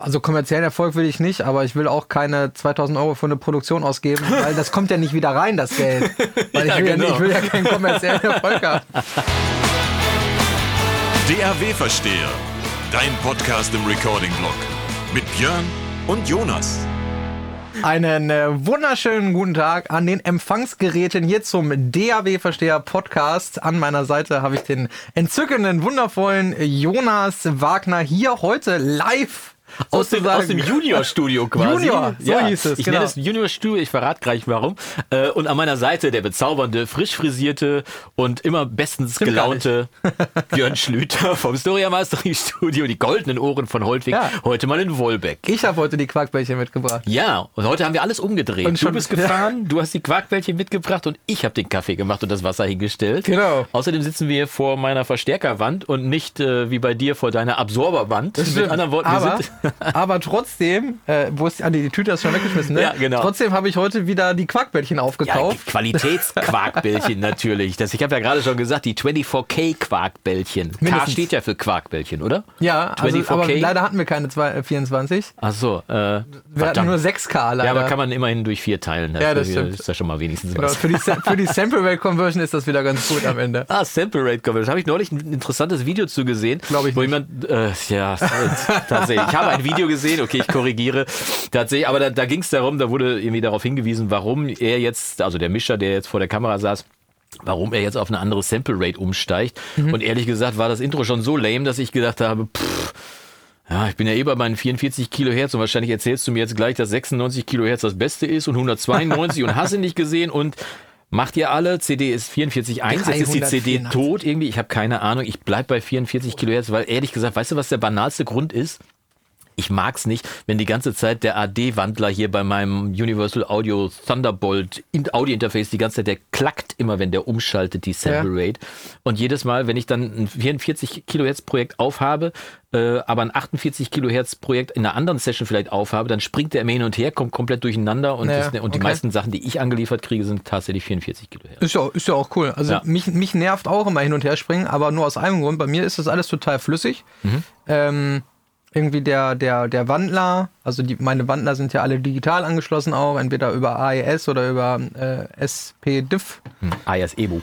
Also kommerziellen Erfolg will ich nicht, aber ich will auch keine 2000 Euro für eine Produktion ausgeben, weil das kommt ja nicht wieder rein, das Geld. Weil Ja, ich, will genau. ja, ich will ja keinen kommerziellen Erfolg haben. DAW Versteher, dein Podcast im Recording-Blog mit Björn und Jonas. Einen äh, wunderschönen guten Tag an den Empfangsgeräten hier zum DAW-Versteher Podcast. An meiner Seite habe ich den entzückenden, wundervollen Jonas Wagner hier heute live. Aus dem, aus dem Junior-Studio quasi. Junior, so hieß es, Ich genau. nenne es Junior-Studio, ich verrate gleich warum. Äh, Und an meiner Seite der bezaubernde, frisch frisierte und immer bestens Stimmt gelaunte Björn Schlüter vom Storia Mastery Studio, die goldenen Ohren von Holtwig, Ja. heute mal in Wolbeck. Ich habe heute die Quarkbällchen mitgebracht. Ja, und heute haben wir alles umgedreht. Und schon- du bist gefahren, du hast die Quarkbällchen mitgebracht und ich habe den Kaffee gemacht und das Wasser hingestellt. Genau. Außerdem sitzen wir vor meiner Verstärkerwand und nicht äh, wie bei dir vor deiner Absorberwand. Mit anderen Worten, wir aber, sind aber trotzdem, äh, wo ist die, ah, die, die Tüte ist schon weggeschmissen, ne? Ja, genau. Trotzdem habe ich heute wieder die Quarkbällchen Ja, aufgekauft. Qualitätsquarkbällchen natürlich. Das, ich habe ja gerade schon gesagt, die 24K Quarkbällchen. K Mindestens. steht ja für Quarkbällchen, oder? Ja, also, 24K? aber leider hatten wir keine zwei, äh, 24. Ach so, äh, Wir hatten verdammt. nur 6K leider. Ja, aber kann man immerhin durch vier teilen. Ja, das stimmt. Ist ja schon mal wenigstens Genau, was. für, die, für die Sample Rate Conversion ist das wieder ganz gut am Ende. Ah, Sample Rate Conversion. Da habe ich neulich ein interessantes Video zu gesehen. Glaub ich wo nicht. jemand, äh, ja, tatsächlich. Ich habe ein Video gesehen, okay, ich korrigiere. Tatsächlich, aber da, da ging es darum, da wurde irgendwie darauf hingewiesen, warum er jetzt, also der Mischer, der jetzt vor der Kamera saß, warum er jetzt auf eine andere Sample Rate umsteigt. Mhm. Und ehrlich gesagt war das Intro schon so lame, dass ich gedacht habe, pff, ja, ich bin ja eh bei meinen 44 Kilohertz und wahrscheinlich erzählst du mir jetzt gleich, dass 96 Kilohertz das Beste ist und 192 und hast du nicht gesehen und macht ihr alle, CD ist 44.1, jetzt ist die CD 384. tot irgendwie, ich habe keine Ahnung, ich bleib bei 44 Kilohertz, weil ehrlich gesagt, weißt du, was der banalste Grund ist? Ich mag's nicht, wenn die ganze Zeit der AD-Wandler hier bei meinem Universal Audio Thunderbolt in- Audio-Interface die ganze Zeit, der klackt immer, wenn der umschaltet, die Sample Rate. Und jedes Mal, wenn ich dann ein 44 Kilohertz Projekt aufhabe, äh, aber ein 48 Kilohertz Projekt in einer anderen Session vielleicht aufhabe, dann springt der immer hin und her, kommt komplett durcheinander und, Ja, das, und die okay. meisten Sachen, die ich angeliefert kriege, sind tatsächlich 44 Kilohertz. Ist ja, ist ja auch cool. Also Ja. mich, mich nervt auch immer hin und her springen, aber nur aus einem Grund. Bei mir ist das alles total flüssig. Mhm. Ähm, irgendwie der, der, der Wandler, also die, meine Wandler sind ja alle digital angeschlossen auch, entweder über AES oder über äh, SPDIF. Hm. AES Ebu.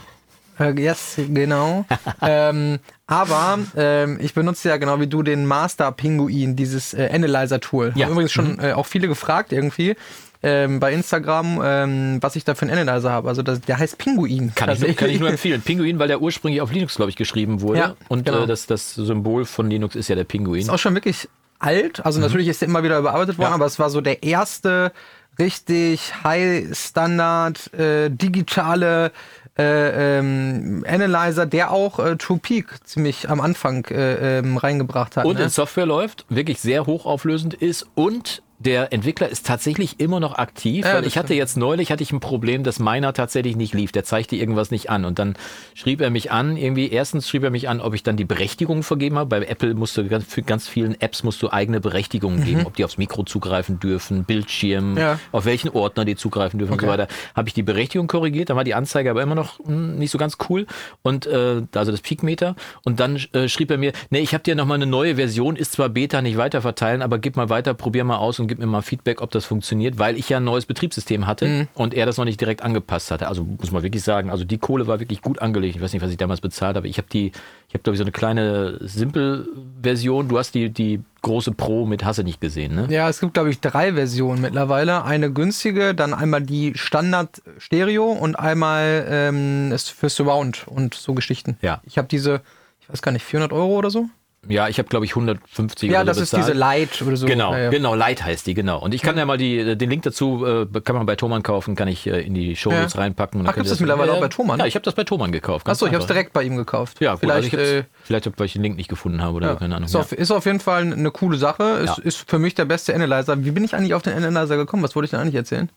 Äh, yes, genau. ähm, aber ähm, ich benutze ja genau wie du den Master Pinguin, dieses äh, Analyzer-Tool. Ja. Haben übrigens schon äh, auch viele gefragt irgendwie ähm, bei Instagram, ähm, was ich da für einen Analyzer habe. Also das, der heißt Pinguin. Kann ich, nur, kann ich nur empfehlen. Pinguin, weil der ursprünglich auf Linux, glaube ich, geschrieben wurde. Ja, und genau. äh, das, das Symbol von Linux ist ja der Pinguin. Ist auch schon wirklich alt. Also natürlich ist der immer wieder überarbeitet worden, Mhm. Ja. aber es war so der erste richtig High-Standard äh, digitale äh, ähm, Analyzer, der auch äh, True Peak ziemlich am Anfang äh, ähm, reingebracht hat. Und ne? in Software läuft, wirklich sehr hochauflösend ist und der Entwickler ist tatsächlich immer noch aktiv, Ja, weil ich hatte jetzt neulich hatte ich ein Problem, dass meiner tatsächlich nicht lief. Der zeigte irgendwas nicht an und dann schrieb er mich an, irgendwie erstens schrieb er mich an, ob ich dann die Berechtigung vergeben habe. Bei Apple musst du ganz, für ganz vielen Apps musst du eigene Berechtigungen geben, ob die aufs Mikro zugreifen dürfen, Bildschirm, Mhm. Ja. auf welchen Ordner die zugreifen dürfen Okay. und so weiter. Habe ich die Berechtigung korrigiert, dann war die Anzeige aber immer noch hm, nicht so ganz cool und äh, also das Peakmeter und dann äh, schrieb er mir, nee, ich habe dir noch mal eine neue Version, ist zwar Beta, nicht weiter verteilen, aber gib mal weiter, probier mal aus und gib mir mal Feedback, ob das funktioniert, weil ich ja ein neues Betriebssystem hatte Mhm. und er das noch nicht direkt angepasst hatte. Also muss man wirklich sagen, also die Kohle war wirklich gut angelegt. Ich weiß nicht, was ich damals bezahlt habe. Ich habe die, ich habe glaube ich so eine kleine Simple-Version. Du hast die die große Pro mit Hasse nicht gesehen, ne? Ja, es gibt, glaube ich, drei Versionen mittlerweile. Eine günstige, dann einmal die Standard Stereo und einmal ähm, für Surround und so Geschichten. Ja. Ich habe diese, ich weiß gar nicht, 400 Euro oder so? Ja, ich habe glaube ich 150 Ja, oder so das ist diese Light oder so. Genau, Ja, ja. genau, Light heißt die, genau. Und ich kann ja mal die, den Link dazu, äh, kann man bei Thomann kaufen, kann ich äh, in die Show Notes Ja. reinpacken. Und Ach, gibt's ihr das mittlerweile auch bei Thomann? Ja, ich habe das bei Thomann gekauft. Achso, ich habe es direkt bei ihm gekauft. Ja, gut, vielleicht. also ich äh, vielleicht, weil ich den Link nicht gefunden habe oder ja. keine Ahnung. ist, Ja. auf, ist auf jeden Fall eine coole Sache. Ist, Ja. ist für mich der beste Analyzer. Wie bin ich eigentlich auf den Analyzer gekommen? Was wollte ich denn eigentlich erzählen?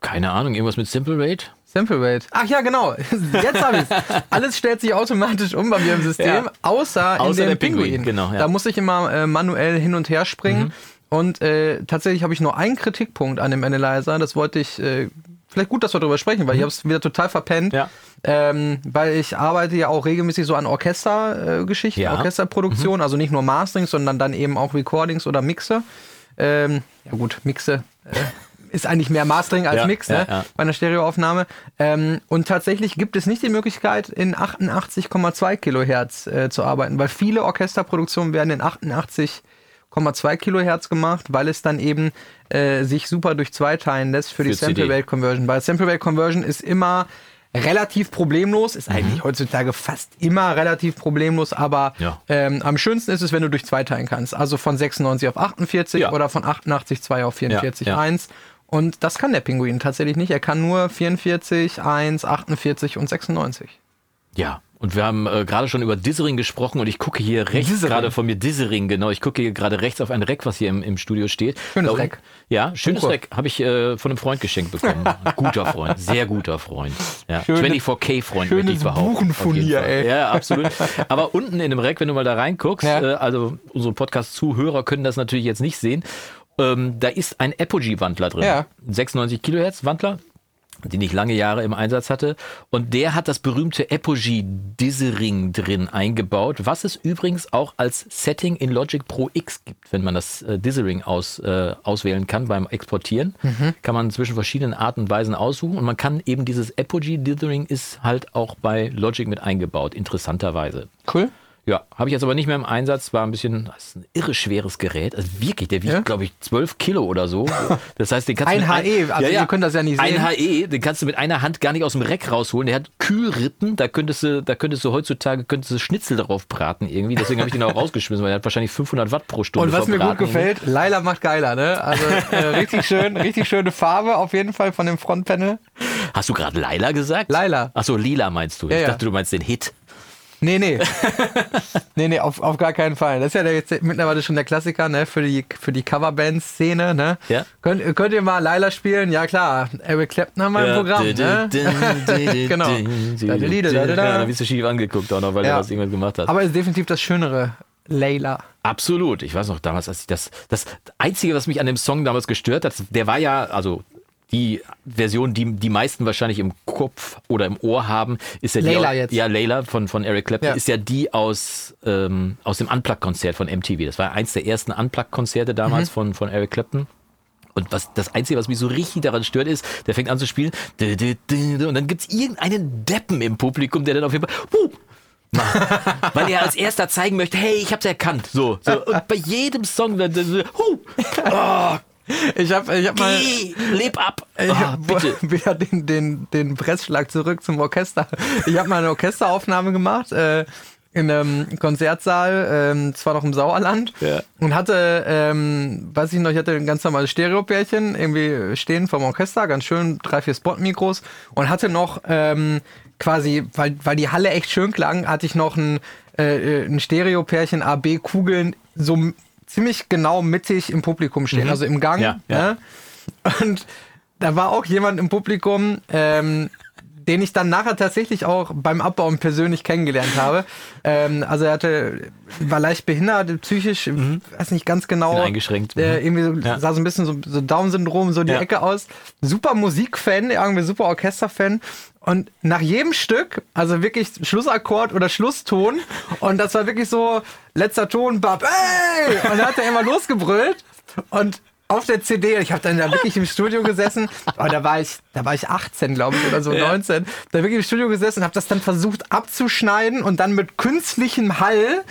Keine Ahnung, irgendwas mit Simple Rate? Sample Rate. Ach ja, genau. Jetzt habe ich Alles stellt sich automatisch um bei mir im System, Ja. außer, in Außer dem der Pinguin, Pinguin. genau, ja. Mhm. Da muss ich immer äh, manuell hin und her springen. Und äh, tatsächlich habe ich nur einen Kritikpunkt an dem Analyzer. Das wollte ich äh, vielleicht gut, dass wir darüber sprechen, weil ich habe es wieder total verpennt. Ja. Ähm, weil ich arbeite ja auch regelmäßig so an Orchestergeschichten, Ja. Orchesterproduktion, also nicht nur Masterings, sondern dann eben auch Recordings oder Mixe. Ähm, ja gut, Mixe äh, ist eigentlich mehr Mastering als Ja, Mix ja, ne? ja. bei einer Stereoaufnahme. Ähm, und tatsächlich gibt es nicht die Möglichkeit, in 88,2 Kilohertz äh, zu arbeiten, weil viele Orchesterproduktionen werden in 88,2 Kilohertz gemacht, weil es dann eben äh, sich super durch zwei teilen lässt für die Für CD. Sample Rate Conversion. Weil Sample Rate Conversion ist immer relativ problemlos, Mhm. ist eigentlich heutzutage fast immer relativ problemlos, aber Ja. ähm, am schönsten ist es, wenn du durch zwei teilen kannst. Also von 96 auf 48 Ja. oder von 88,2 auf 44,1. ja. Und das kann der Pinguin tatsächlich nicht. Er kann nur 44, 1, 48 und 96. Ja, und wir haben äh, gerade schon über Dithering gesprochen und ich gucke hier rechts gerade von mir Dithering, genau. Ich gucke hier gerade rechts auf ein Rack, was hier im, im Studio steht. Schönes Rack. Ja, schönes. Rack. Habe ich äh, von einem Freund geschenkt bekommen. Guter Freund, sehr guter Freund. Ja. Schöne- 24K-Freund, möchte ich behaupten. Buchenfurnier, ey. Ja, absolut. Aber unten in dem Rack, wenn du mal da reinguckst, Ja. äh, also unsere Podcast-Zuhörer können das natürlich jetzt nicht sehen, ähm, da ist ein Apogee-Wandler drin. Ja. 96 Kilohertz Wandler den ich lange Jahre im Einsatz hatte. Und der hat das berühmte Apogee Dithering drin eingebaut, was es übrigens auch als Setting in Logic Pro X gibt, wenn man das äh, Dithering aus, äh, auswählen kann beim Exportieren. Kann man zwischen verschiedenen Arten und Weisen aussuchen und man kann eben dieses Apogee Dithering ist halt auch bei Logic mit eingebaut, interessanterweise. Cool. Ja, habe ich jetzt aber nicht mehr im Einsatz. War ein bisschen, das ist ein irre schweres Gerät. Also wirklich, der wiegt, Ja? glaube ich, 12 Kilo oder so. Das heißt, den kannst Ein du mit HE, also ihr könnt das ja nicht Ein sehen. HE, den kannst du mit einer Hand gar nicht aus dem Reck rausholen. Der hat Kühlrippen, da könntest du, da könntest du heutzutage könntest du Schnitzel drauf braten irgendwie. Deswegen habe ich den auch rausgeschmissen, weil der hat wahrscheinlich 500 Watt pro Stunde Und was mir gut gefällt, Laila macht geiler, ne? Also äh, richtig schön, richtig schöne Farbe auf jeden Fall von dem Frontpanel. Hast du gerade Laila gesagt? Laila. Achso, lila meinst du. Ja, ich ja. dachte, du meinst den Hit. Nee, nee. nee, nee, auf, auf gar keinen Fall. Das ist ja der, jetzt mittlerweile schon der Klassiker, ne, für die, für die Coverband-Szene, ne? Ja. Könnt, könnt ihr mal Laila spielen? Ja, klar. Eric Clapton haben wir im Programm, ne? genau. Da, da, da, da, da, Ja, da bist du schief angeguckt auch noch, weil Ja. du was irgendwas gemacht hast. Aber ist definitiv das Schönere. Layla. Absolut. Ich weiß noch damals, als ich das, das Einzige, was mich an dem Song damals gestört hat, der war ja, also die Version, die die meisten wahrscheinlich im Kopf oder im Ohr haben, ist ja die, Layla au- jetzt. ja Layla von von Eric Clapton, Ja. ist ja die aus ähm, aus dem Unplugged-Konzert von MTV. Das war eins der ersten Unplugged-Konzerte damals Mhm. von von Eric Clapton. Und was das Einzige, was mich so richtig daran stört, ist, der fängt an zu spielen und dann gibt's irgendeinen Deppen im Publikum, der dann auf jeden Fall macht. weil er als erster zeigen möchte, hey, ich hab's erkannt. So, so. Und bei jedem Song dann, huh, oh, Ich hab, ich hab mal. leb ab. Ich Ah, hab bitte. wieder den, den, den Pressschlag zurück zum Orchester. Ich habe mal eine Orchesteraufnahme gemacht äh, in einem Konzertsaal, ähm, zwar noch im Sauerland, Ja. und hatte, ähm, weiß ich noch, ich hatte ein ganz normales Stereopärchen irgendwie stehen vom Orchester, ganz schön, drei, vier Spot-Mikros und hatte noch ähm, quasi, weil, weil die Halle echt schön klang, hatte ich noch ein, äh, ein Stereopärchen AB-Kugeln so ziemlich genau mittig im Publikum stehen, also im Gang. Ja, ja. Ne? Und da war auch jemand im Publikum, ähm, den ich dann nachher tatsächlich auch beim Abbauen persönlich kennengelernt habe. Ähm, also er hatte, war leicht behindert, psychisch, weiß nicht ganz genau. Eingeschränkt, Äh, mhm. irgendwie so, Ja. sah so ein bisschen so, so Down-Syndrom, so die Ja. Ecke aus. Super Musikfan, irgendwie super Orchesterfan. Und nach jedem Stück, also wirklich Schlussakkord oder Schlusston, und das war wirklich so, letzter Ton, bab, ey! Und dann hat er immer losgebrüllt. Und auf der CD, ich habe dann da wirklich im Studio gesessen, aber da war ich, da war ich 18, glaube ich, oder so Ja. 19, da wirklich im Studio gesessen und habe das dann versucht abzuschneiden und dann mit künstlichem Hall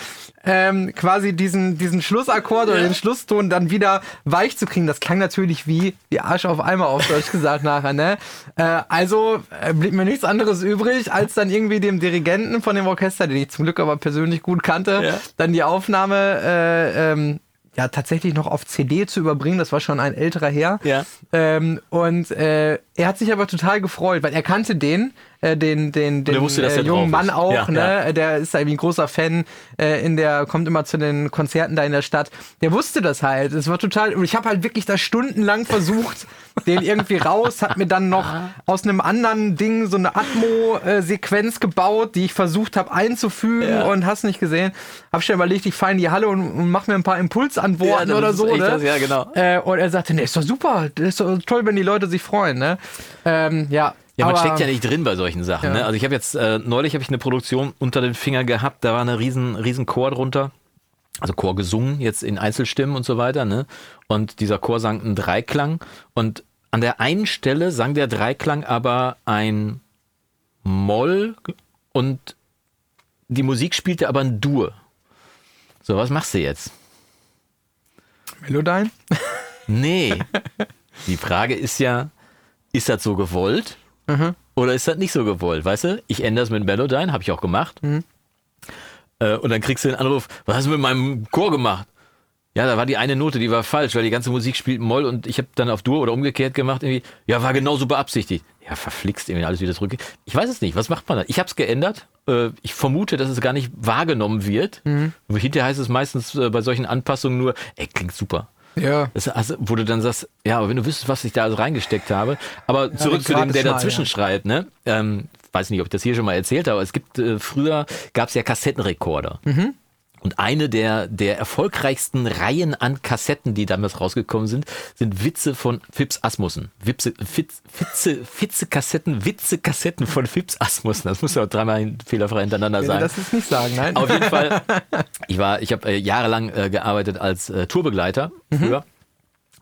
ähm, quasi diesen, diesen Schlussakkord oder Ja. den Schlusston dann wieder weich zu kriegen. Das klang natürlich wie die Arsch auf Eimer auf Deutsch gesagt nachher, ne? Äh, also äh, blieb mir nichts anderes übrig, als dann irgendwie dem Dirigenten von dem Orchester, den ich zum Glück aber persönlich gut kannte, Ja. dann die Aufnahme äh, ähm, ja tatsächlich noch auf CD zu überbringen. Das war schon ein älterer Herr. Ja. Ähm, und äh, er hat sich aber total gefreut, weil er kannte den. äh, den, den, den wusste, äh, jungen ist. Mann auch, Ja, ne? ja. Der ist irgendwie ein großer Fan, äh, in der, kommt immer zu den Konzerten da in der Stadt. Der wusste das halt. Es war total, und ich habe halt wirklich da stundenlang versucht, den irgendwie raus, hat mir dann noch aus einem anderen Ding so eine Atmo-Sequenz gebaut, die ich versucht habe einzufügen Ja. und hast nicht gesehen. Hab schon überlegt, ich fahre in die Halle und, und mach mir ein paar Impulsantworten Ja, oder so, ne? das, ja, genau. Äh, und er sagte, nee, ist doch super, das ist doch toll, wenn die Leute sich freuen, ne? Ähm, ja. Ja, man aber- steckt ja nicht drin bei solchen Sachen. Ja. Ne? Also ich habe jetzt, äh, neulich habe ich eine Produktion unter den Finger gehabt, da war eine riesen, riesen Chor drunter. Also Chor gesungen, jetzt in Einzelstimmen und so weiter, ne? Und dieser Chor sang einen Dreiklang. Und an der einen Stelle sang der Dreiklang aber ein Moll und die Musik spielte aber ein Dur. So, was machst du jetzt? Melodyne? Nee. Die Frage ist ja, ist das so gewollt oder ist das nicht so gewollt? Weißt du, ich ändere es mit Melodyne, habe ich auch gemacht. Äh, und dann kriegst du den Anruf, was hast du mit meinem Chor gemacht? Ja, da war die eine Note, die war falsch, weil die ganze Musik spielt Moll und ich habe dann auf Dur oder umgekehrt gemacht. Irgendwie. Ja, war genauso beabsichtigt. Ja, verflixt irgendwie alles wieder zurück. Ich weiß es nicht. Was macht man da? Ich habe es geändert. Äh, ich vermute, dass es gar nicht wahrgenommen wird. Hinterher heißt es meistens äh, bei solchen Anpassungen nur, ey, klingt super. Ja. Das, also, wo du dann sagst, ja, aber wenn du wüsstest, was ich da alles reingesteckt habe. Aber zurück den zu dem, der dazwischen ja. schreit, ne? Ähm, weiß nicht, ob ich das hier schon mal erzählt habe, aber es gibt, äh, früher gab es ja Kassettenrekorder. Mhm. Und eine der, der erfolgreichsten Reihen an Kassetten, die damals rausgekommen sind, sind Witze von Fips Asmussen. Witze, Fitz, Fitze, Fitze-Kassetten, Witze-Kassetten von Fips Asmussen. Das muss ja auch dreimal fehlerfrei hintereinander sein. das jetzt nicht sagen, nein. Auf jeden Fall. Ich war, ich habe äh, jahrelang äh, gearbeitet als äh, Tourbegleiter früher,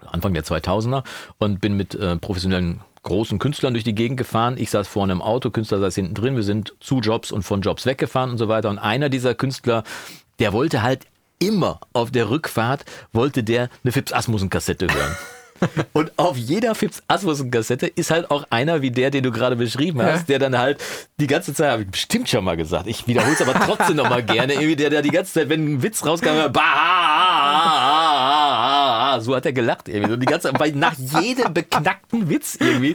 Anfang der 2000er und bin mit äh, professionellen großen Künstlern durch die Gegend gefahren. Ich saß vorne im Auto, Künstler saß hinten drin. Wir sind zu Jobs und von Jobs weggefahren und so weiter. Und einer dieser Künstler, der wollte halt immer auf der Rückfahrt, wollte der eine Fips Asmussen Kassette hören. Und auf jeder Fips Asmussen Kassette ist halt auch einer wie der, den du gerade beschrieben hast, Ja. der dann halt die ganze Zeit, habe ich bestimmt schon mal gesagt, ich wiederhole es aber trotzdem noch mal gerne, irgendwie der, der die ganze Zeit, wenn ein Witz rauskam, bah, so hat er gelacht irgendwie. Und die ganze weil nach jedem beknackten Witz irgendwie.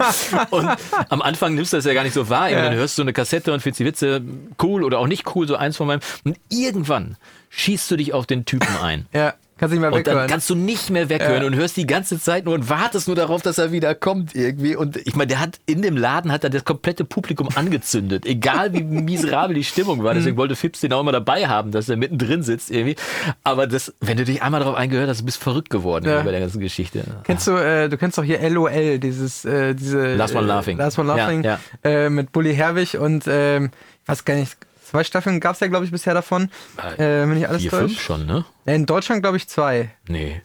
Und am Anfang nimmst du das ja gar nicht so wahr. Ja. Dann hörst du so eine Kassette und findest die Witze cool oder auch nicht cool, so eins von meinem. Und irgendwann schießt du dich auf den Typen ein. ja, kannst nicht mehr Und dann weghören. kannst du nicht mehr weghören Ja. und hörst die ganze Zeit nur und wartest nur darauf, dass er wieder kommt irgendwie. Und ich meine, der hat in dem Laden hat er das komplette Publikum angezündet, egal wie miserabel die Stimmung war. Mhm. Deswegen wollte Fips den auch immer dabei haben, dass er mittendrin sitzt irgendwie. Aber das, wenn du dich einmal darauf eingehört hast, bist du verrückt geworden Ja. bei der ganzen Geschichte. Kennst du, äh, du kennst doch hier LOL, dieses, äh, diese. Last One äh, Laughing. Last One Laughing. Ja, Äh, mit Bully Herwig und, ähm, ich weiß gar nicht, zwei Staffeln gab es ja, glaube ich, bisher davon. Äh, wenn ich alles Vier, fünf schon, ne? Äh, In Deutschland, glaube ich, zwei. Nee.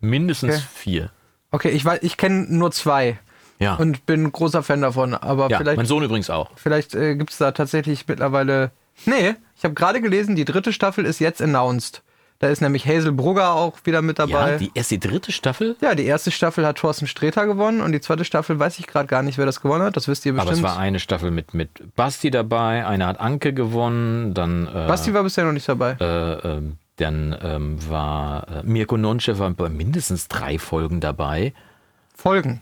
Mindestens Okay. vier. Okay, ich weiß, ich kenne nur zwei Ja. und bin großer Fan davon. Aber ja, vielleicht, mein Sohn übrigens auch. vielleicht äh, gibt es da tatsächlich mittlerweile. Nee, ich habe gerade gelesen, die dritte Staffel ist jetzt announced. Da ist nämlich Hazel Brugger auch wieder mit dabei. Ja, die erst die dritte Staffel. Ja, die erste Staffel hat Thorsten Sträter gewonnen und die zweite Staffel weiß ich gerade gar nicht, wer das gewonnen hat. Das wisst ihr Aber bestimmt. es war eine Staffel mit, mit Basti dabei, eine hat Anke gewonnen, dann äh, Basti war bisher noch nicht dabei. äh, ähm, dann ähm, war äh, Mirko Nonche war bei mindestens drei Folgen dabei. Folgen.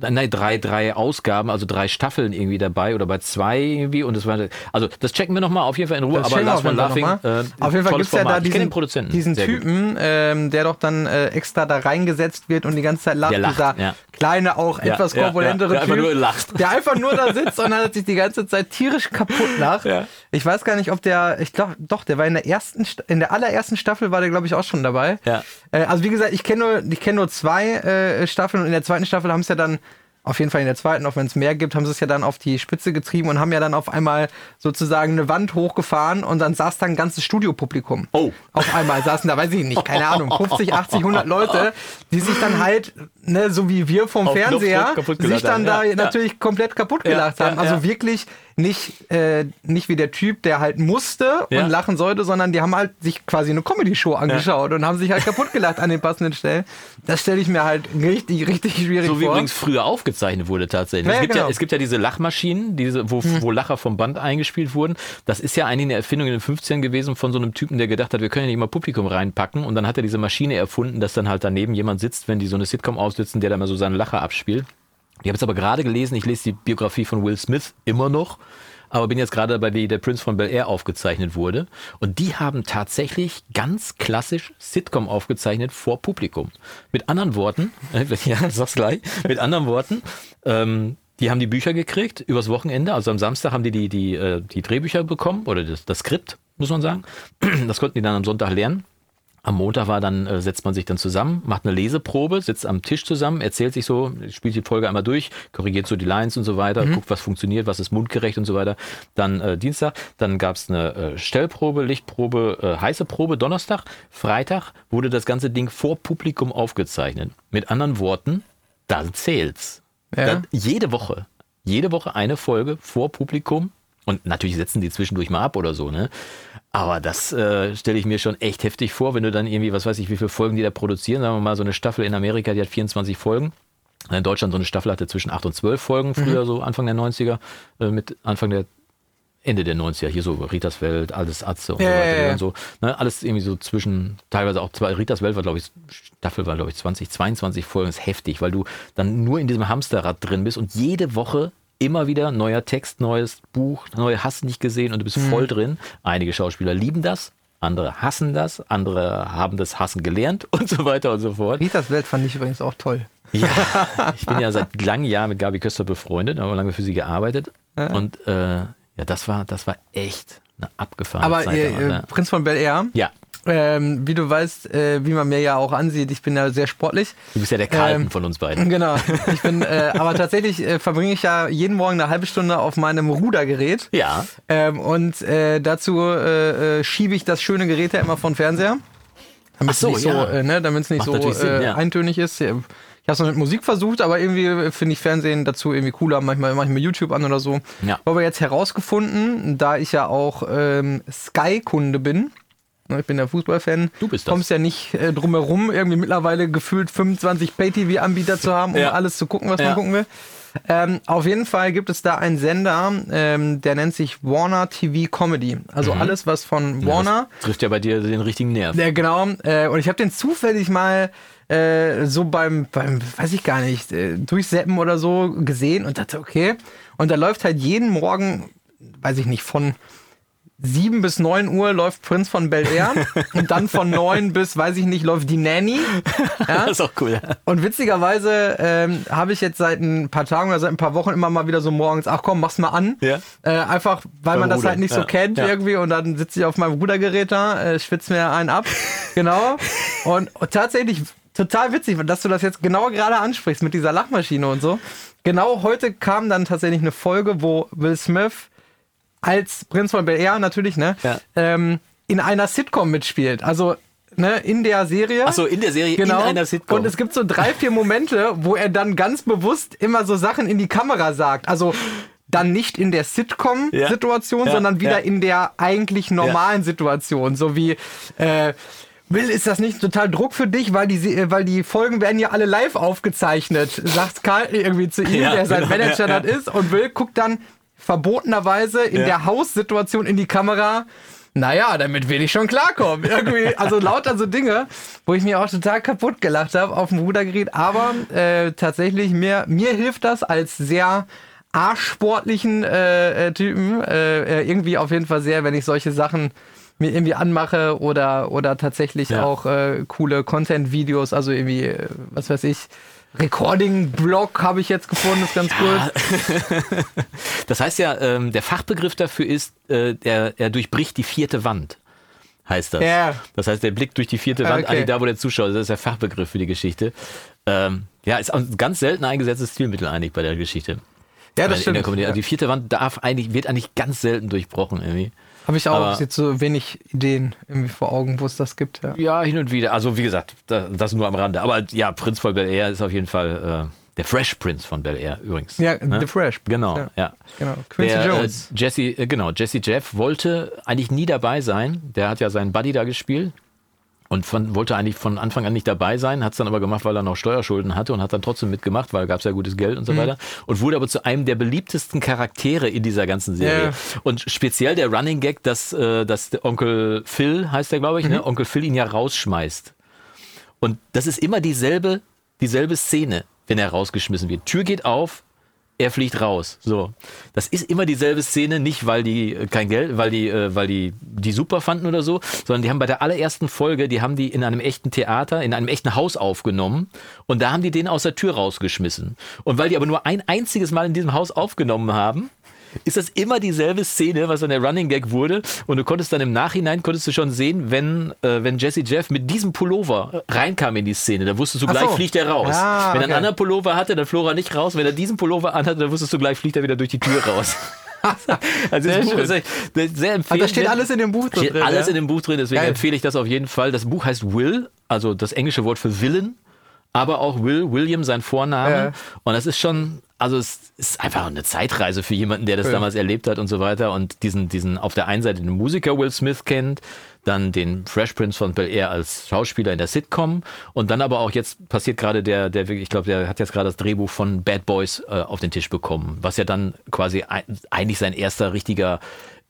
Nein, drei, drei Ausgaben, also drei Staffeln irgendwie dabei oder bei zwei irgendwie. Und das war, also das checken wir nochmal auf jeden Fall in Ruhe. Das aber Last One Laughing. noch Äh, mal. Auf jeden Fall gibt es ja da diesen, diesen. Typen, ähm, der doch dann äh, extra da reingesetzt wird und die ganze Zeit lacht. Der lacht, dieser ja. kleine, auch Ja, etwas korpulentere ja, der Typ. einfach nur lacht. Der einfach nur da sitzt und hat sich die ganze Zeit tierisch kaputt lacht. Ja. Ich weiß gar nicht, ob der, ich glaube, doch, der war in der ersten, in der allerersten Staffel war der, glaube ich, auch schon dabei. Ja. Äh, also wie gesagt, ich kenne nur, ich kenne nur zwei äh, Staffeln und in der zweiten Staffel haben es ja dann auf jeden Fall in der zweiten, auch wenn es mehr gibt, haben sie es ja dann auf die Spitze getrieben und haben ja dann auf einmal sozusagen eine Wand hochgefahren und dann saß da ein ganzes Studiopublikum. Oh. Auf einmal saßen da, weiß ich nicht, keine Ahnung, 50, 80, 100 Leute, die sich dann halt, ne, so wie wir vom Auf Fernseher, sich dann haben. da Ja, ja. natürlich komplett kaputt gelacht Ja, haben. ja, Also ja. wirklich nicht, äh, nicht wie der Typ, der halt musste Ja. und lachen sollte, sondern die haben halt sich quasi eine Comedy-Show angeschaut und haben sich halt kaputt gelacht an den passenden Stellen. Das stelle ich mir halt richtig, richtig schwierig So wie vor. übrigens früher aufgezeichnet wurde tatsächlich. Ja, es, gibt genau. ja, es gibt ja diese Lachmaschinen, diese, wo, wo Lacher vom Band eingespielt wurden. Das ist ja eigentlich eine Erfindung in den 15 gewesen von so einem Typen, der gedacht hat, wir können ja nicht mal Publikum reinpacken. Und dann hat er diese Maschine erfunden, dass dann halt daneben jemand sitzt, wenn die so eine Sitcom aussitzen, der dann mal so seinen Lacher abspielt. Ich habe jetzt aber gerade gelesen, ich lese die Biografie von Will Smith immer noch, aber bin jetzt gerade dabei, wie der Prince von Bel Air aufgezeichnet wurde. Und die haben tatsächlich ganz klassisch Sitcom aufgezeichnet vor Publikum. Mit anderen Worten, ja, sag's gleich, mit anderen Worten, ähm, die haben die Bücher gekriegt übers Wochenende. Also am Samstag haben die die, die, äh, die Drehbücher bekommen oder das, das Skript, muss man sagen. Das konnten die dann am Sonntag lernen. Am Montag war dann, äh, setzt man sich dann zusammen, macht eine Leseprobe, sitzt am Tisch zusammen, erzählt sich so, spielt die Folge einmal durch, korrigiert so die Lines und so weiter, Mhm. guckt, was funktioniert, was ist mundgerecht und so weiter. Dann äh, Dienstag, dann gab es eine äh, Stellprobe, Lichtprobe, äh, heiße Probe, Donnerstag, Freitag wurde das ganze Ding vor Publikum aufgezeichnet. Mit anderen Worten, da zählt's. Ja. Da, jede Woche, jede Woche eine Folge vor Publikum. Und natürlich setzen die zwischendurch mal ab oder so, ne? Aber das äh, stelle ich mir schon echt heftig vor, wenn du dann irgendwie, was weiß ich, wie viele Folgen die da produzieren. Sagen wir mal, so eine Staffel in Amerika, die hat 24 Folgen. In Deutschland so eine Staffel hatte zwischen 8 und 12 Folgen, früher so Anfang der 90er, äh, mit Anfang der Ende der 90er, hier so Ritas Welt, alles Atze und Ja, so weiter. ja. Und so, ne, alles irgendwie so zwischen, teilweise auch zwei, Ritas Welt war, glaube ich, Staffel war, glaube ich, 20, 22 Folgen, ist heftig, weil du dann nur in diesem Hamsterrad drin bist und jede Woche immer wieder neuer Text, neues Buch, neue hast nicht gesehen und du bist Mhm. voll drin. Einige Schauspieler lieben das, andere hassen das, andere haben das Hassen gelernt und so weiter und so fort. Ritas Welt fand ich übrigens auch toll. Ja, ich bin ja seit langen Jahren mit Gabi Köster befreundet, habe lange für sie gearbeitet. Und äh, ja, das war, das war echt eine abgefahrene Aber Zeit. äh, damals, äh, ne? Prinz von Bel Air, Ja, ähm, wie du weißt, äh, wie man mir ja auch ansieht, ich bin ja sehr sportlich. du bist ja der Carlton Ähm, von uns beiden. Genau. Ich bin, äh, aber tatsächlich äh, verbringe ich ja jeden Morgen eine halbe Stunde auf meinem Rudergerät. Ja, Ähm, und äh, dazu äh, äh, schiebe ich das schöne Gerät ja immer von Fernseher. Damit Ach so, es nicht so, ja. ne, damit es nicht Macht so Sinn, ja. eintönig ist. Ich habe es noch mit Musik versucht, aber irgendwie finde ich Fernsehen dazu irgendwie cooler. Manchmal mache ich mir YouTube an oder so. Ja. Aber jetzt herausgefunden, da ich ja auch ähm, Sky-Kunde bin, ich bin ja Fußballfan, Du bist das. kommst ja nicht äh, drum herum, irgendwie mittlerweile gefühlt 25 Pay-TV-Anbieter zu haben, um Ja. alles zu gucken, was Ja. man gucken will. Ähm, auf jeden Fall gibt es da einen Sender, ähm, der nennt sich Warner TV Comedy. Also Mhm. alles, was von Warner. das trifft ja bei dir den richtigen Nerv. Ja, genau. Äh, und ich habe den zufällig mal äh, so beim, beim, weiß ich gar nicht, äh, durchseppen oder so gesehen und dachte, okay. Und da läuft halt jeden Morgen, weiß ich nicht, von 7 bis 9 Uhr läuft Prinz von Bel Air und dann von 9 bis, weiß ich nicht, läuft die Nanny. Ja? Das ist auch cool. Und witzigerweise ähm, habe ich jetzt seit ein paar Tagen oder seit ein paar Wochen immer mal wieder so morgens, ach komm, mach's mal an. Ja. Äh, einfach, weil Beim man das halt nicht so ja. kennt Ja. irgendwie und dann sitze ich auf meinem Rudergerät da, äh, schwitze mir einen ab. genau. Und, und tatsächlich total witzig, dass du das jetzt genau gerade ansprichst mit dieser Lachmaschine und so. Genau heute kam dann tatsächlich eine Folge, wo Will Smith als Prinz von Bel Air natürlich, ne, Ja. ähm, in einer Sitcom mitspielt. Also ne, in der Serie. Achso, in der Serie, Genau. in einer Sitcom. Und es gibt so drei, vier Momente, wo er dann ganz bewusst immer so Sachen in die Kamera sagt. Also dann nicht in der Sitcom-Situation, Ja. sondern wieder Ja. in der eigentlich normalen Situation. So wie, äh, Will, ist das nicht total Druck für dich, weil die, Se- weil die Folgen werden ja alle live aufgezeichnet, sagt Karl irgendwie zu ihm, Ja, der sein genau. Manager Ja, das ist. Und Will guckt dann verbotenerweise in Ja. der Haussituation in die Kamera. Naja, damit will ich schon klarkommen. Irgendwie, also lauter so Dinge, wo ich mir auch total kaputt gelacht habe auf dem Rudergerät. Aber äh, tatsächlich, mir, mir hilft das als sehr arschsportlichen äh, äh, Typen äh, äh, irgendwie auf jeden Fall sehr, wenn ich solche Sachen mir irgendwie anmache oder, oder tatsächlich Ja. auch äh, coole Content-Videos, also irgendwie, äh, was weiß ich, Recording-Blog habe ich jetzt gefunden, ist ganz cool. Das heißt ja, ähm, der Fachbegriff dafür ist, äh, er, er durchbricht die vierte Wand. Heißt das. Ja. Das heißt, der Blick durch die vierte Wand, okay. eigentlich da, wo der Zuschauer ist, das ist der Fachbegriff für die Geschichte. Ähm, ja, ist ein ganz selten eingesetztes Stilmittel eigentlich bei der Geschichte. Ja, das der stimmt. Also die vierte Wand darf eigentlich, wird eigentlich ganz selten durchbrochen irgendwie. Habe ich auch Aber- jetzt so wenig Ideen irgendwie vor Augen, wo es das gibt. Ja. Ja, hin und wieder. Also wie gesagt, da- das nur am Rande. Aber ja, Prinz von Bel Air ist auf jeden Fall äh, der Fresh Prince von Bel Air übrigens. Ja, Ne? The Fresh. Genau, Ja. ja. Genau. Quincy Der, Jones. Äh, Jesse, äh, genau, Jesse Jeff wollte eigentlich nie dabei sein. Der hat ja seinen Buddy da gespielt und von, wollte eigentlich von Anfang an nicht dabei sein, hat es dann aber gemacht, weil er noch Steuerschulden hatte und hat dann trotzdem mitgemacht, weil gab es ja gutes Geld und Mhm. so weiter. Und wurde aber zu einem der beliebtesten Charaktere in dieser ganzen Serie. Ja. Und speziell der Running Gag, dass, äh, dass der Onkel Phil, heißt der glaube ich, Mhm. ne? Onkel Phil ihn ja rausschmeißt. Und das ist immer dieselbe, dieselbe Szene. wenn er rausgeschmissen wird. Tür geht auf, er fliegt raus. So, das ist immer dieselbe Szene, nicht weil die äh, kein Geld, weil die, äh, weil die die super fanden oder so, sondern die haben bei der allerersten Folge, die haben die in einem echten Theater, in einem echten Haus aufgenommen und da haben die den aus der Tür rausgeschmissen. Und weil die aber nur ein einziges Mal in diesem Haus aufgenommen haben, ist das immer dieselbe Szene, was dann der Running Gag wurde. Und du konntest dann im Nachhinein, konntest du schon sehen, wenn, äh, wenn Jesse Jeff mit diesem Pullover reinkam in die Szene, dann wusstest du gleich, so. fliegt er raus. Ah, wenn er okay. einen anderen Pullover hatte, dann flog er nicht raus. Wenn er diesen Pullover anhatte, dann wusstest du gleich, fliegt er wieder durch die Tür raus. also Sehr das Buch ist echt sehr Also da empfehlenswert. steht alles in dem Buch drin. Steht alles ja? in dem Buch drin, deswegen Geil. empfehle ich das auf jeden Fall. Das Buch heißt Will, also das englische Wort für Willen, aber auch Will, William, sein Vorname. Ja. Und das ist schon, also es ist einfach eine Zeitreise für jemanden, der das Cool. damals erlebt hat und so weiter. Und diesen, diesen auf der einen Seite den Musiker Will Smith kennt, dann den Fresh Prince von Bel Air als Schauspieler in der Sitcom und dann aber auch jetzt passiert gerade der, der wirklich, ich glaube, der hat jetzt gerade das Drehbuch von Bad Boys äh, auf den Tisch bekommen, was ja dann quasi ein, eigentlich sein erster richtiger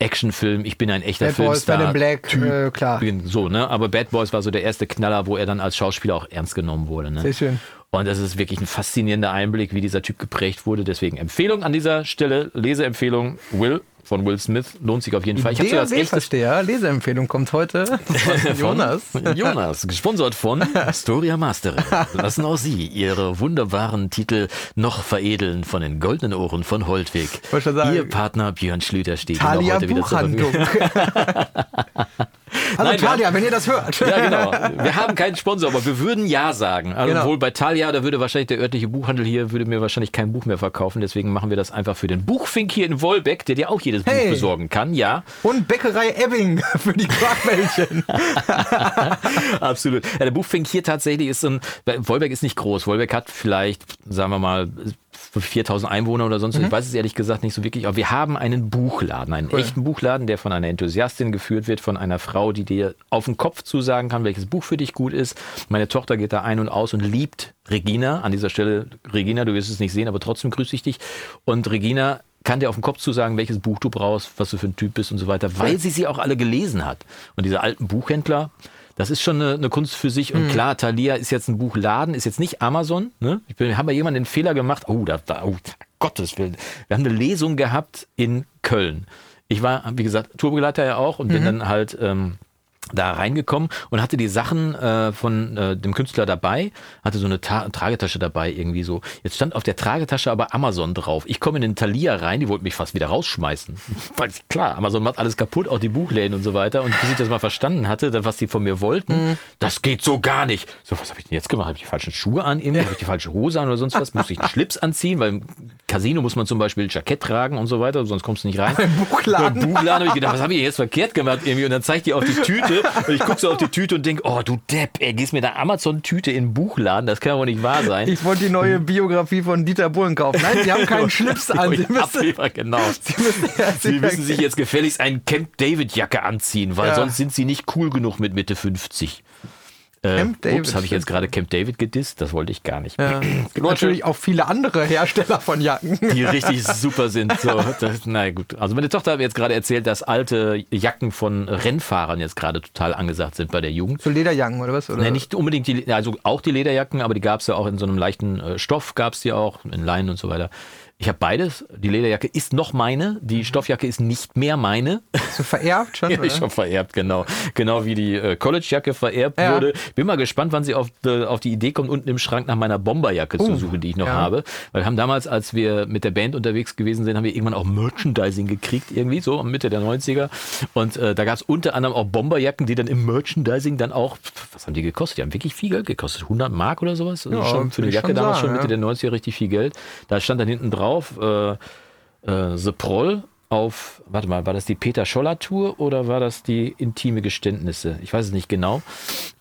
Actionfilm, ich bin ein echter Bad Boys, Filmstar. Men in Black, äh, klar. So, ne? Aber Bad Boys war so der erste Knaller, wo er dann als Schauspieler auch ernst genommen wurde. Ne? Sehr schön. Und das ist wirklich ein faszinierender Einblick, wie dieser Typ geprägt wurde. Deswegen Empfehlung an dieser Stelle, Leseempfehlung Will von Will Smith, lohnt sich auf jeden Fall. Ich habe sogar das echte DAW-Versteher, Leseempfehlung kommt heute von Jonas. Von Jonas, gesponsert von Astoria Masterin. Lassen auch Sie Ihre wunderbaren Titel noch veredeln von den goldenen Ohren von Holtwig. Ihr Partner Björn Schlüter steht Thalia heute wieder Buchhandlung. Also Nein, Talia, wenn ihr das hört. Ja, genau. Wir haben keinen Sponsor, aber wir würden Ja sagen. Also Genau. wohl bei Thalia, da würde wahrscheinlich der örtliche Buchhandel hier, würde mir wahrscheinlich kein Buch mehr verkaufen. Deswegen machen wir das einfach für den Buchfink hier in Wolbeck, der dir auch jedes Hey. Buch besorgen kann. Ja, Und Bäckerei Ebbing für die Quarkbällchen. absolut. Ja, der Buchfink hier tatsächlich ist so ein, Wolbeck ist nicht groß. Wolbeck hat vielleicht, sagen wir mal, 4000 Einwohner oder sonst was. Ich weiß es ehrlich gesagt nicht so wirklich. Aber wir haben einen Buchladen, einen echten Buchladen, der von einer Enthusiastin geführt wird, von einer Frau, die dir auf den Kopf zusagen kann, welches Buch für dich gut ist. Meine Tochter geht da ein und aus und liebt Regina. An dieser Stelle, Regina, du wirst es nicht sehen, aber trotzdem grüße ich dich. Und Regina kann dir auf den Kopf zusagen, welches Buch du brauchst, was du für ein Typ bist und so weiter, weil sie sie auch alle gelesen hat. Und diese alten Buchhändler, das ist schon eine, eine Kunst für sich. Und klar, Thalia ist jetzt ein Buchladen, ist jetzt nicht Amazon. Ne? Ich bin, haben wir jemanden den Fehler gemacht. Oh, da, da, oh, Gottes Willen. Wir haben eine Lesung gehabt in Köln. Ich war, wie gesagt, Tourbegleiter ja auch und bin dann halt ähm, da reingekommen und hatte die Sachen äh, von äh, dem Künstler dabei, hatte so eine Ta Tragetasche dabei irgendwie so. Jetzt stand auf der Tragetasche aber Amazon drauf. Ich komme in den Thalia rein, die wollten mich fast wieder rausschmeißen. Weil klar, Amazon macht alles kaputt, auch die Buchläden und so weiter. Und bis ich das mal verstanden hatte, dann, was die von mir wollten, das geht so gar nicht. So, was habe ich denn jetzt gemacht? Habe ich die falschen Schuhe an? Irgendwie? Habe ich die falsche Hose an oder sonst was? Muss ich einen Schlips anziehen? Weil im Casino muss man zum Beispiel ein Jackett tragen und so weiter, sonst kommst du nicht rein. Im Buchladen. Im Buchladen habe ich gedacht, was habe ich jetzt verkehrt gemacht irgendwie? Und dann zeigt die auf die Tüte und ich gucke so auf die Tüte und denke, oh du Depp, ey, gehst mit einer Amazon-Tüte in den Buchladen, das kann wohl nicht wahr sein. Ich wollte die neue Biografie von Dieter Bohlen kaufen. Nein, sie haben keinen Schlips an. Sie müssen, Abheber, genau. sie müssen, ja, Sie müssen sich jetzt gefälligst eine Camp David Jacke anziehen, weil Ja. sonst sind sie nicht cool genug mit Mitte 50. Äh, Camp David, ups, habe ich jetzt gerade Camp David gedisst? Das wollte ich gar nicht. Ja. Es gibt natürlich auch viele andere Hersteller von Jacken. die richtig super sind. So, das, na gut. Also meine Tochter hat mir jetzt gerade erzählt, dass alte Jacken von Rennfahrern jetzt gerade total angesagt sind bei der Jugend. So Lederjacken oder was? Oder? Nee, nicht unbedingt die, also auch die Lederjacken, aber die gab es ja auch in so einem leichten äh, Stoff, gab es die auch, in Leinen und so weiter. Ich habe beides. Die Lederjacke ist noch meine, die Stoffjacke ist nicht mehr meine. so vererbt schon? Ja, oder? ist schon vererbt, genau. Genau wie die äh, College-Jacke vererbt Ja. wurde. Bin mal gespannt, wann sie auf, äh, auf die Idee kommt, unten im Schrank nach meiner Bomberjacke zu Uh, suchen, die ich noch ja. habe. Weil wir haben damals, als wir mit der Band unterwegs gewesen sind, haben wir irgendwann auch Merchandising gekriegt, irgendwie so Mitte der 90er. Und äh, da gab es unter anderem auch Bomberjacken, die dann im Merchandising dann auch, was haben die gekostet? Die haben wirklich viel Geld gekostet. 100 Mark oder sowas. Also Ja, schon für eine ich Jacke damals sagen, schon Mitte der 90er richtig viel Geld. Da stand dann hinten drauf, äh, äh, The Proll auf, warte mal, war das die Peter Scholler Tour oder war das die intime Geständnisse? Ich weiß es nicht genau.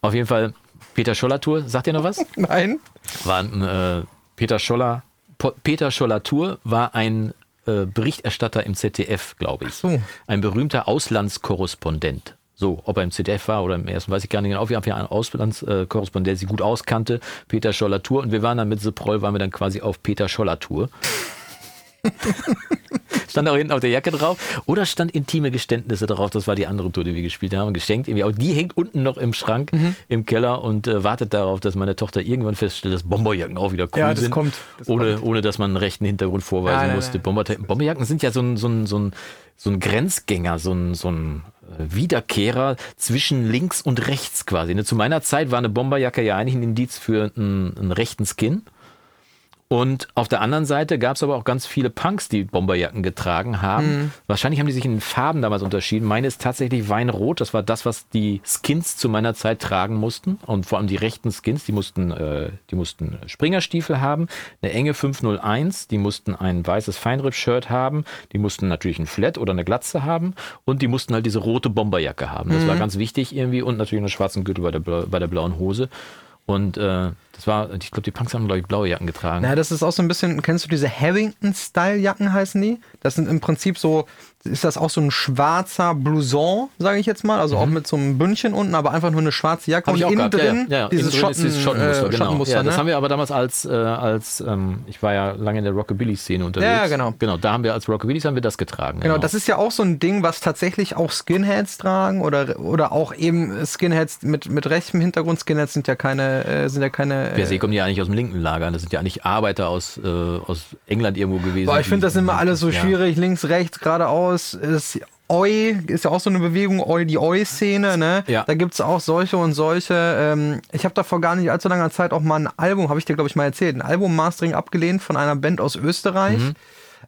Auf jeden Fall Peter Scholler Tour, sagt ihr noch was? Nein. War ein äh, Peter Scholler, Po- Peter Scholler Tour war ein äh, Berichterstatter im ZDF, glaube ich. so. Ein berühmter Auslandskorrespondent. So, ob er im ZDF war oder im ersten, weiß ich gar nicht genau. Auf jeden Fall ein Auslandskorrespondent, der sich gut auskannte. Peter Scholler Tour. Und wir waren dann mit The Proll, waren wir dann quasi auf Peter Scholler Tour. stand auch hinten auf der Jacke drauf. Oder stand intime Geständnisse drauf. Das war die andere Tour, die wir gespielt haben. Geschenkt irgendwie. Auch die hängt unten noch im Schrank, Mhm. im Keller und äh, wartet darauf, dass meine Tochter irgendwann feststellt, dass Bomberjacken auch wieder cool Ja, das sind. kommt. Das ohne, ohne dass man einen rechten Hintergrund vorweisen Nein, nein, musste. Bomber Bomberjacken sind ja so ein, so ein, so ein, so ein Grenzgänger, so ein, so ein äh, Wiederkehrer zwischen links und rechts quasi. Ne? Zu meiner Zeit war eine Bomberjacke ja eigentlich ein Indiz für einen, einen rechten Skin. Und auf der anderen Seite gab es aber auch ganz viele Punks, die Bomberjacken getragen haben. Wahrscheinlich haben die sich in den Farben damals unterschieden. Meine ist tatsächlich Weinrot. Das war das, was die Skins zu meiner Zeit tragen mussten. Und vor allem die rechten Skins, die mussten, äh, die mussten Springerstiefel haben, eine enge 501, die mussten ein weißes Feinripp-Shirt haben, die mussten natürlich ein Flat oder eine Glatze haben und die mussten halt diese rote Bomberjacke haben. Das war ganz wichtig irgendwie und natürlich einen schwarzen Gürtel bei der, bei der blauen Hose. Und äh, das war, ich glaube, die Punks haben, glaube ich, blaue Jacken getragen. Na, das ist auch so ein bisschen, kennst du diese Harrington-Style-Jacken heißen die? Das sind im Prinzip so, ist das auch so ein schwarzer Blouson, sage ich jetzt mal, also auch mit so einem Bündchen unten, aber einfach nur eine schwarze Jacke Hab und innen ja, drin ja, ja. dieses, Innen drin Schotten, dieses Schottenmuster, äh, genau. Schottenmuster, ja, das ne? haben wir aber damals als, äh, als ähm, ich war ja lange in der Rockabilly-Szene unterwegs. Ja, genau. Genau, da haben wir als Rockabillys haben wir das getragen. Genau, das ist ja auch so ein Ding, was tatsächlich auch Skinheads tragen oder, oder auch eben Skinheads mit, mit rechtem Hintergrund. Skinheads sind ja keine, äh, sind ja keine. Per Äh, se kommen die ja eigentlich aus dem linken Lager. Das sind ja eigentlich Arbeiter aus, äh, aus England irgendwo gewesen. boah, ich finde das immer alles so Ja. schwierig, links, rechts, geradeaus. Ist, Oi ist ja auch so eine Bewegung, Oi, die Oi-Szene, ne? Ja. Da gibt's auch solche und solche. Ähm, ich habe da vor gar nicht allzu langer Zeit auch mal ein Album, habe ich dir, glaube ich, mal erzählt, ein Album-Mastering abgelehnt von einer Band aus Österreich. Mhm.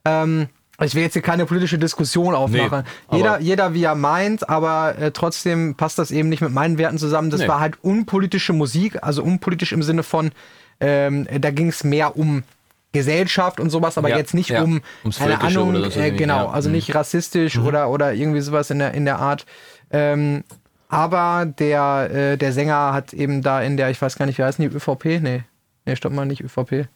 Ähm, ich will jetzt hier keine politische Diskussion aufmachen. aber- jeder, jeder wie er meint, aber äh, trotzdem passt das eben nicht mit meinen Werten zusammen. Das Nee. war halt unpolitische Musik, also unpolitisch im Sinne von, ähm, da ging es mehr um Gesellschaft und sowas, aber Ja, jetzt nicht ja. um, Ums Völkische Ahnung, oder sonst äh, genau, ja. Mhm. also nicht rassistisch oder, oder irgendwie sowas in der, in der Art. Ähm, aber der, äh, der Sänger hat eben da in der, ich weiß gar nicht, wie heißt die, ÖVP? Nee, nee, stopp mal, nicht ÖVP.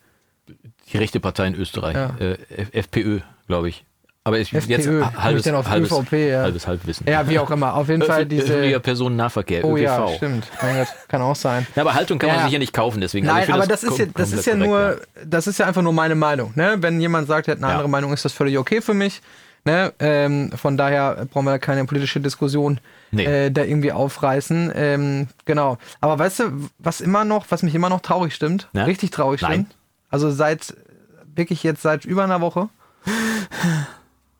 Die rechte Partei in Österreich. Äh, FPÖ, glaube ich. Aber ich, FPÖ, jetzt hab ich halbes, denn auf halbes, ÖVP, ja. halbes Halbwissen. Ja, wie auch immer. Auf jeden Fall Öffentlich- Öffentlicher diese. Personennahverkehr, Oh ÖPV. ja, stimmt. Mein Gott, kann auch sein. Ja, aber Haltung kann man Ja. sich ja nicht kaufen, deswegen. also Nein, aber das, ist ja, das ist ja nur, das ist ja einfach nur meine Meinung. Ne? Wenn jemand sagt, er hat eine andere Meinung, ist das völlig okay für mich. Ne? Ähm, von daher brauchen wir da keine politische Diskussion Nee. äh, da irgendwie aufreißen. Ähm, genau. Aber weißt du, was immer noch, was mich immer noch traurig stimmt, Na? richtig traurig Nein. stimmt, also seit wirklich jetzt seit über einer Woche.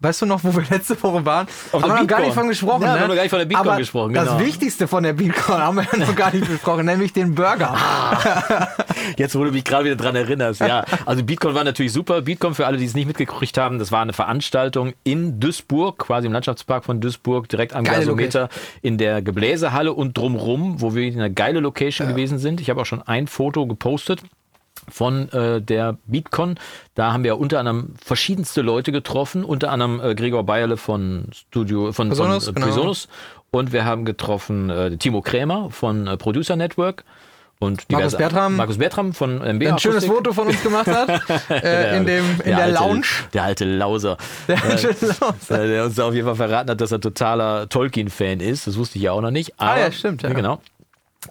Weißt du noch, wo wir letzte Woche waren? Auf haben wir noch gar nicht von gesprochen. Ja, ne? wir haben noch gar nicht von der Beatcon Aber gesprochen, Das genau. Wichtigste von der Beatcon haben wir ja noch gar nicht besprochen, nämlich den Burger. ja. Jetzt, wo du mich gerade wieder dran erinnerst. Ja, also Beatcon war natürlich super. Beatcon, für alle, die es nicht mitgekriegt haben, das war eine Veranstaltung in Duisburg, quasi im Landschaftspark von Duisburg, direkt am Geile Gasometer in der Gebläsehalle und drumrum, wo wir in einer geile Location gewesen sind. Ich habe auch schon ein Foto gepostet von äh, der Beatcon. Da haben wir unter anderem verschiedenste Leute getroffen, unter anderem äh, Gregor Bayerle von Studio von, Presonus, von äh, genau. Presonus. und wir haben getroffen äh, Timo Krämer von äh, Producer Network und Markus Bertram. Markus Bertram von MB ein schönes. Foto von uns gemacht hat. äh, in dem, in der, alte, Lounge. Der alte Lauser. Der alte Lounge. Äh, der uns auf jeden Fall verraten hat, dass er totaler Tolkien-Fan ist. Das wusste ich ja auch noch nicht. Aber, Ah, ja, stimmt, ja. Genau.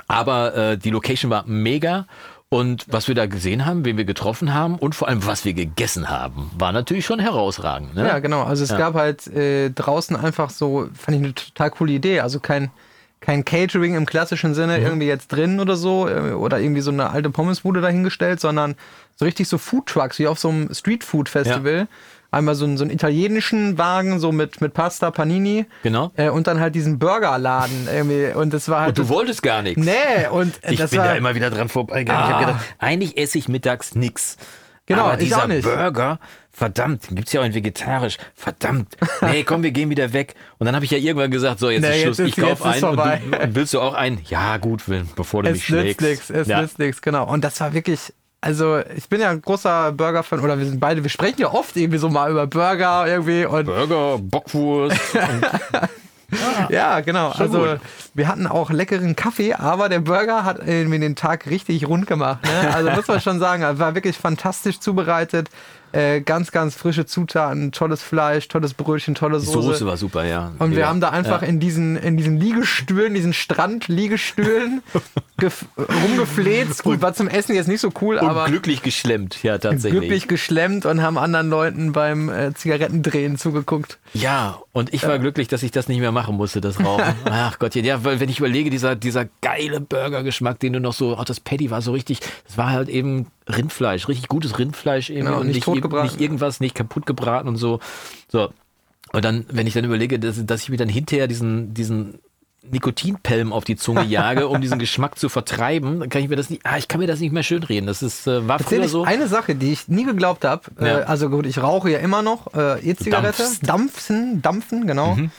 Aber äh, die Location war mega. Und was wir da gesehen haben, wen wir getroffen haben und vor allem, was wir gegessen haben, war natürlich schon herausragend. Ne? Ja, genau. Also es Ja. gab halt äh, draußen einfach so, fand ich eine total coole Idee. Also kein, kein Catering im klassischen Sinne Mhm. irgendwie jetzt drin oder so äh, oder irgendwie so eine alte Pommesbude dahingestellt, sondern so richtig so Foodtrucks wie auf so einem Streetfood-Festival. Einmal so, einen- so einen italienischen Wagen, so mit, mit Pasta, Panini. Genau. Äh, und dann halt diesen Burgerladen irgendwie. Und das war halt. Und du wolltest gar nichts. nee, und Ich bin war, da immer wieder dran vorbeigegangen. Ich Ah. habe gedacht, eigentlich esse ich mittags nix. Genau, Aber ich dieser auch nicht. Burger, verdammt, gibt's ja auch in vegetarisch. Verdammt. Nee, komm, wir gehen wieder weg. Und dann habe ich ja irgendwann gesagt, so, jetzt Nee, ist jetzt Schluss, ist- ich kauf jetzt einen. Und, du, und willst du auch einen? Ja, gut, will, bevor du mich Es nützt schlägst. nichts, es ja. nützt nichts, genau. Und das war wirklich, also ich bin ja ein großer Burger-Fan, oder wir sind beide, wir sprechen ja oft irgendwie so mal über Burger irgendwie und Burger, Bockwurst. ja, genau. Also gut. wir hatten auch leckeren Kaffee, aber der Burger hat irgendwie den Tag richtig rund gemacht. Ne? Also muss man schon sagen, er war wirklich fantastisch zubereitet. Äh, ganz, ganz frische Zutaten, tolles Fleisch, tolles Brötchen, tolle Die Soße. Soße war super, ja. Und wir haben da einfach ja. in diesen, in diesen Liegestühlen, diesen Strandliegestühlen gef- rumgefleht. Gut, war zum Essen jetzt nicht so cool, und aber glücklich geschlemmt, ja, tatsächlich. glücklich geschlemmt und haben anderen Leuten beim äh, Zigarettendrehen zugeguckt. Ja, und ich war glücklich, dass ich das nicht mehr machen musste, das Rauchen. Ach Gott, ja, weil wenn ich überlege, dieser, dieser geile Burgergeschmack, den du noch so, auch das Patty war so richtig, das war halt eben Rindfleisch, richtig gutes Rindfleisch eben Genau, und nicht nicht, nicht irgendwas, nicht kaputt gebraten und so. So. Und dann, wenn ich dann überlege, dass, dass ich mir dann hinterher diesen, diesen Nikotinpelm auf die Zunge jage, um diesen Geschmack zu vertreiben, dann kann ich mir das nicht, ah, ich kann mir das nicht mehr schönreden. Das ist, äh, war Erzähl früher so. eine Sache, die ich nie geglaubt habe. Ja. Äh, also gut, ich rauche ja immer noch äh, E-Zigarette. Dampfen, dampfen, genau. Mhm.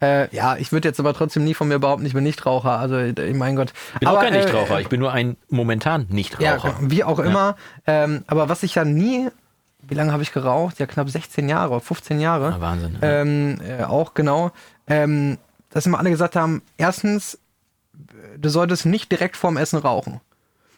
Äh, ja, ich würde jetzt aber trotzdem nie von mir behaupten, ich bin Nichtraucher. Also, äh, mein Gott. Ich bin aber, auch kein äh, Nichtraucher, ich bin nur ein momentan Nichtraucher. Ja, wie auch immer. Ähm, aber was ich ja nie, wie lange habe ich geraucht? Ja, knapp 16 Jahre, 15 Jahre. Ah, Wahnsinn. ja. Ähm, äh, auch genau. Ähm, dass immer alle gesagt haben, erstens, du solltest nicht direkt vorm Essen rauchen.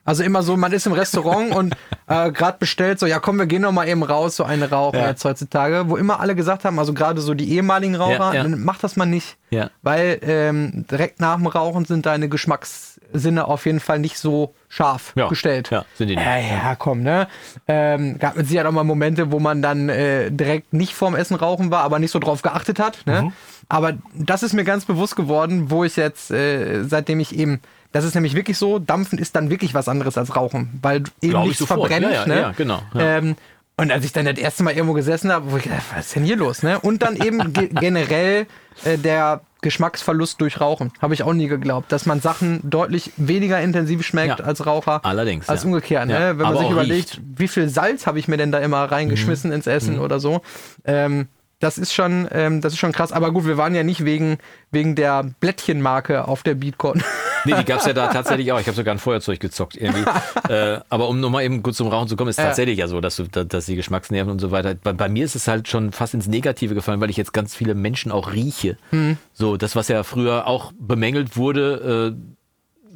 Also immer so, man ist im Restaurant und äh, gerade bestellt so, ja komm, wir gehen noch mal eben raus, so eine rauchen Ja. jetzt heutzutage, wo immer alle gesagt haben, also gerade so die ehemaligen Raucher, Ja, ja. mach das mal nicht. Ja. Weil ähm, direkt nach dem Rauchen sind deine Geschmackssinne auf jeden Fall nicht so scharf gestellt. ja, sind die nicht. Ja, ja, komm, ne? Ähm, gab mit Sicherheit auch mal Momente, wo man dann äh, direkt nicht vorm Essen rauchen war, aber nicht so drauf geachtet hat. Ne? Mhm. Aber das ist mir ganz bewusst geworden, wo ich jetzt, äh, seitdem ich eben, das ist nämlich wirklich so, Dampfen ist dann wirklich was anderes als Rauchen, weil eben Glaub ich nichts verbrennt. Ja, ja, ne? ja, genau, ja. Ähm, und als ich dann das erste Mal irgendwo gesessen habe, wo ich gedacht, was ist denn hier los? Ne? Und dann eben ge generell äh, der Geschmacksverlust durch Rauchen. Habe ich auch nie geglaubt, dass man Sachen deutlich weniger intensiv schmeckt Ja. als Raucher. Allerdings, Als ja. umgekehrt. Ja, Ne? Wenn man sich überlegt, riecht. wie viel Salz habe ich mir denn da immer reingeschmissen Mhm. ins Essen oder so. Ähm, das ist schon, ähm, das ist schon krass. Aber gut, wir waren ja nicht wegen, wegen der Blättchenmarke auf der Beatcon. Nee, die gab es ja da tatsächlich auch. Ich habe sogar ein Feuerzeug gezockt irgendwie. äh, aber um nochmal eben kurz zum Rauchen zu kommen, ist Ja. tatsächlich ja so, dass, du, da- dass die Geschmacksnerven und so weiter. Bei, bei mir ist es halt schon fast ins Negative gefallen, weil ich jetzt ganz viele Menschen auch rieche. Mhm. So, das, was ja früher auch bemängelt wurde, äh,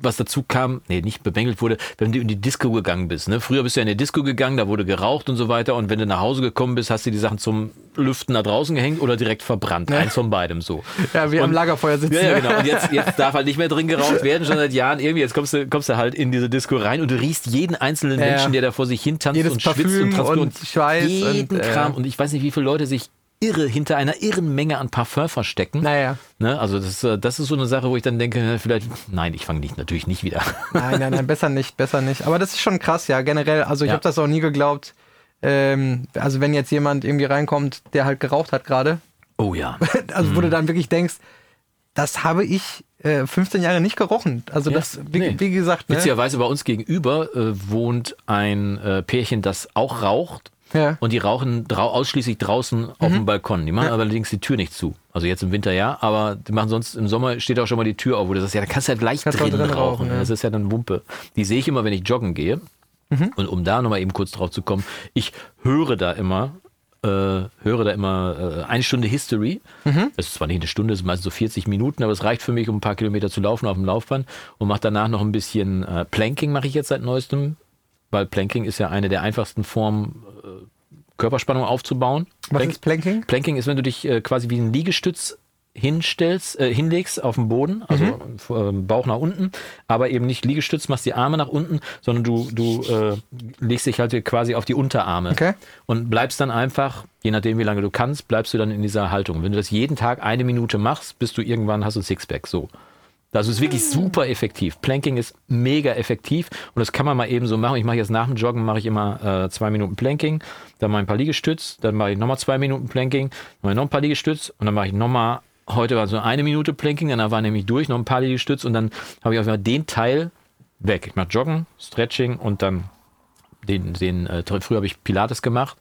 was dazu kam, nee, nicht bemängelt wurde, wenn du in die Disco gegangen bist. Ne? Früher bist du ja in die Disco gegangen, da wurde geraucht und so weiter. Und wenn du nach Hause gekommen bist, hast du die Sachen zum Lüften da draußen gehängt oder direkt verbrannt. Eins von beidem so. ja, wie am Lagerfeuer sitzen. Ja, ja, genau. Und jetzt, jetzt darf halt nicht mehr drin geraucht werden, schon seit Jahren. Irgendwie, jetzt kommst du, kommst du halt in diese Disco rein und du riechst jeden einzelnen Ja, ja. Menschen, der da vor sich hin tanzt Jedes und schwitzt Parfüm und transpiriert und Schweiß jeden und, äh, Kram. Und ich weiß nicht, wie viele Leute sich irre hinter einer irren Menge an Parfum verstecken. Naja. Ne? Also das, äh, das ist so eine Sache, wo ich dann denke, äh, vielleicht, nein, ich fange nicht, natürlich nicht wieder. Nein, nein, nein, besser nicht, besser nicht. Aber das ist schon krass, ja, generell. Also ich Ja. habe das auch nie geglaubt. Ähm, also wenn jetzt jemand irgendwie reinkommt, der halt geraucht hat gerade, Oh ja. also Mhm. wo du dann wirklich denkst, das habe ich äh, 15 Jahre nicht gerochen. Also Ja, das, wie, nee. wie gesagt, ne? Witzigerweise bei uns gegenüber äh, wohnt ein äh, Pärchen, das auch raucht. Ja. Und die rauchen drau ausschließlich draußen auf dem Balkon. Die machen allerdings die Tür nicht zu. Also jetzt im Winter ja, aber die machen sonst im Sommer steht auch schon mal die Tür auf, wo du sagst, ja, da kannst du halt gleich Kannst du drin, drin rauchen. ja. Das ist ja dann Wumpe. Die sehe ich immer, wenn ich joggen gehe. Und um da nochmal eben kurz drauf zu kommen, ich höre da immer, äh, höre da immer äh, eine Stunde History. Es ist zwar nicht eine Stunde, es ist meistens so 40 Minuten, aber es reicht für mich, um ein paar Kilometer zu laufen auf dem Laufband und mache danach noch ein bisschen äh, Planking, mache ich jetzt seit neuestem, weil Planking ist ja eine der einfachsten Formen, Körperspannung aufzubauen. Was Plank- ist Planking? Planking ist, wenn du dich äh, quasi wie ein Liegestütz hinstellst, äh, hinlegst auf dem Boden, also äh, Bauch nach unten, aber eben nicht Liegestütz, machst die Arme nach unten, sondern du, du äh, legst dich halt quasi auf die Unterarme Okay. und bleibst dann einfach, je nachdem wie lange du kannst, bleibst du dann in dieser Haltung. Wenn du das jeden Tag eine Minute machst, bist du irgendwann, hast du Sixpack, so. Das ist wirklich super effektiv. Planking ist mega effektiv und das kann man mal eben so machen. Ich mache jetzt nach dem Joggen mache ich immer äh, zwei Minuten Planking, dann mache ich ein paar Liegestütz, dann mache ich nochmal zwei Minuten Planking, dann mache ich noch ein paar Liegestütz und dann mache ich nochmal, heute war so eine Minute Planking, dann war nämlich durch, noch ein paar Liegestütz und dann habe ich auf einmal den Teil weg. Ich mache Joggen, Stretching und dann den, den äh, früher habe ich Pilates gemacht,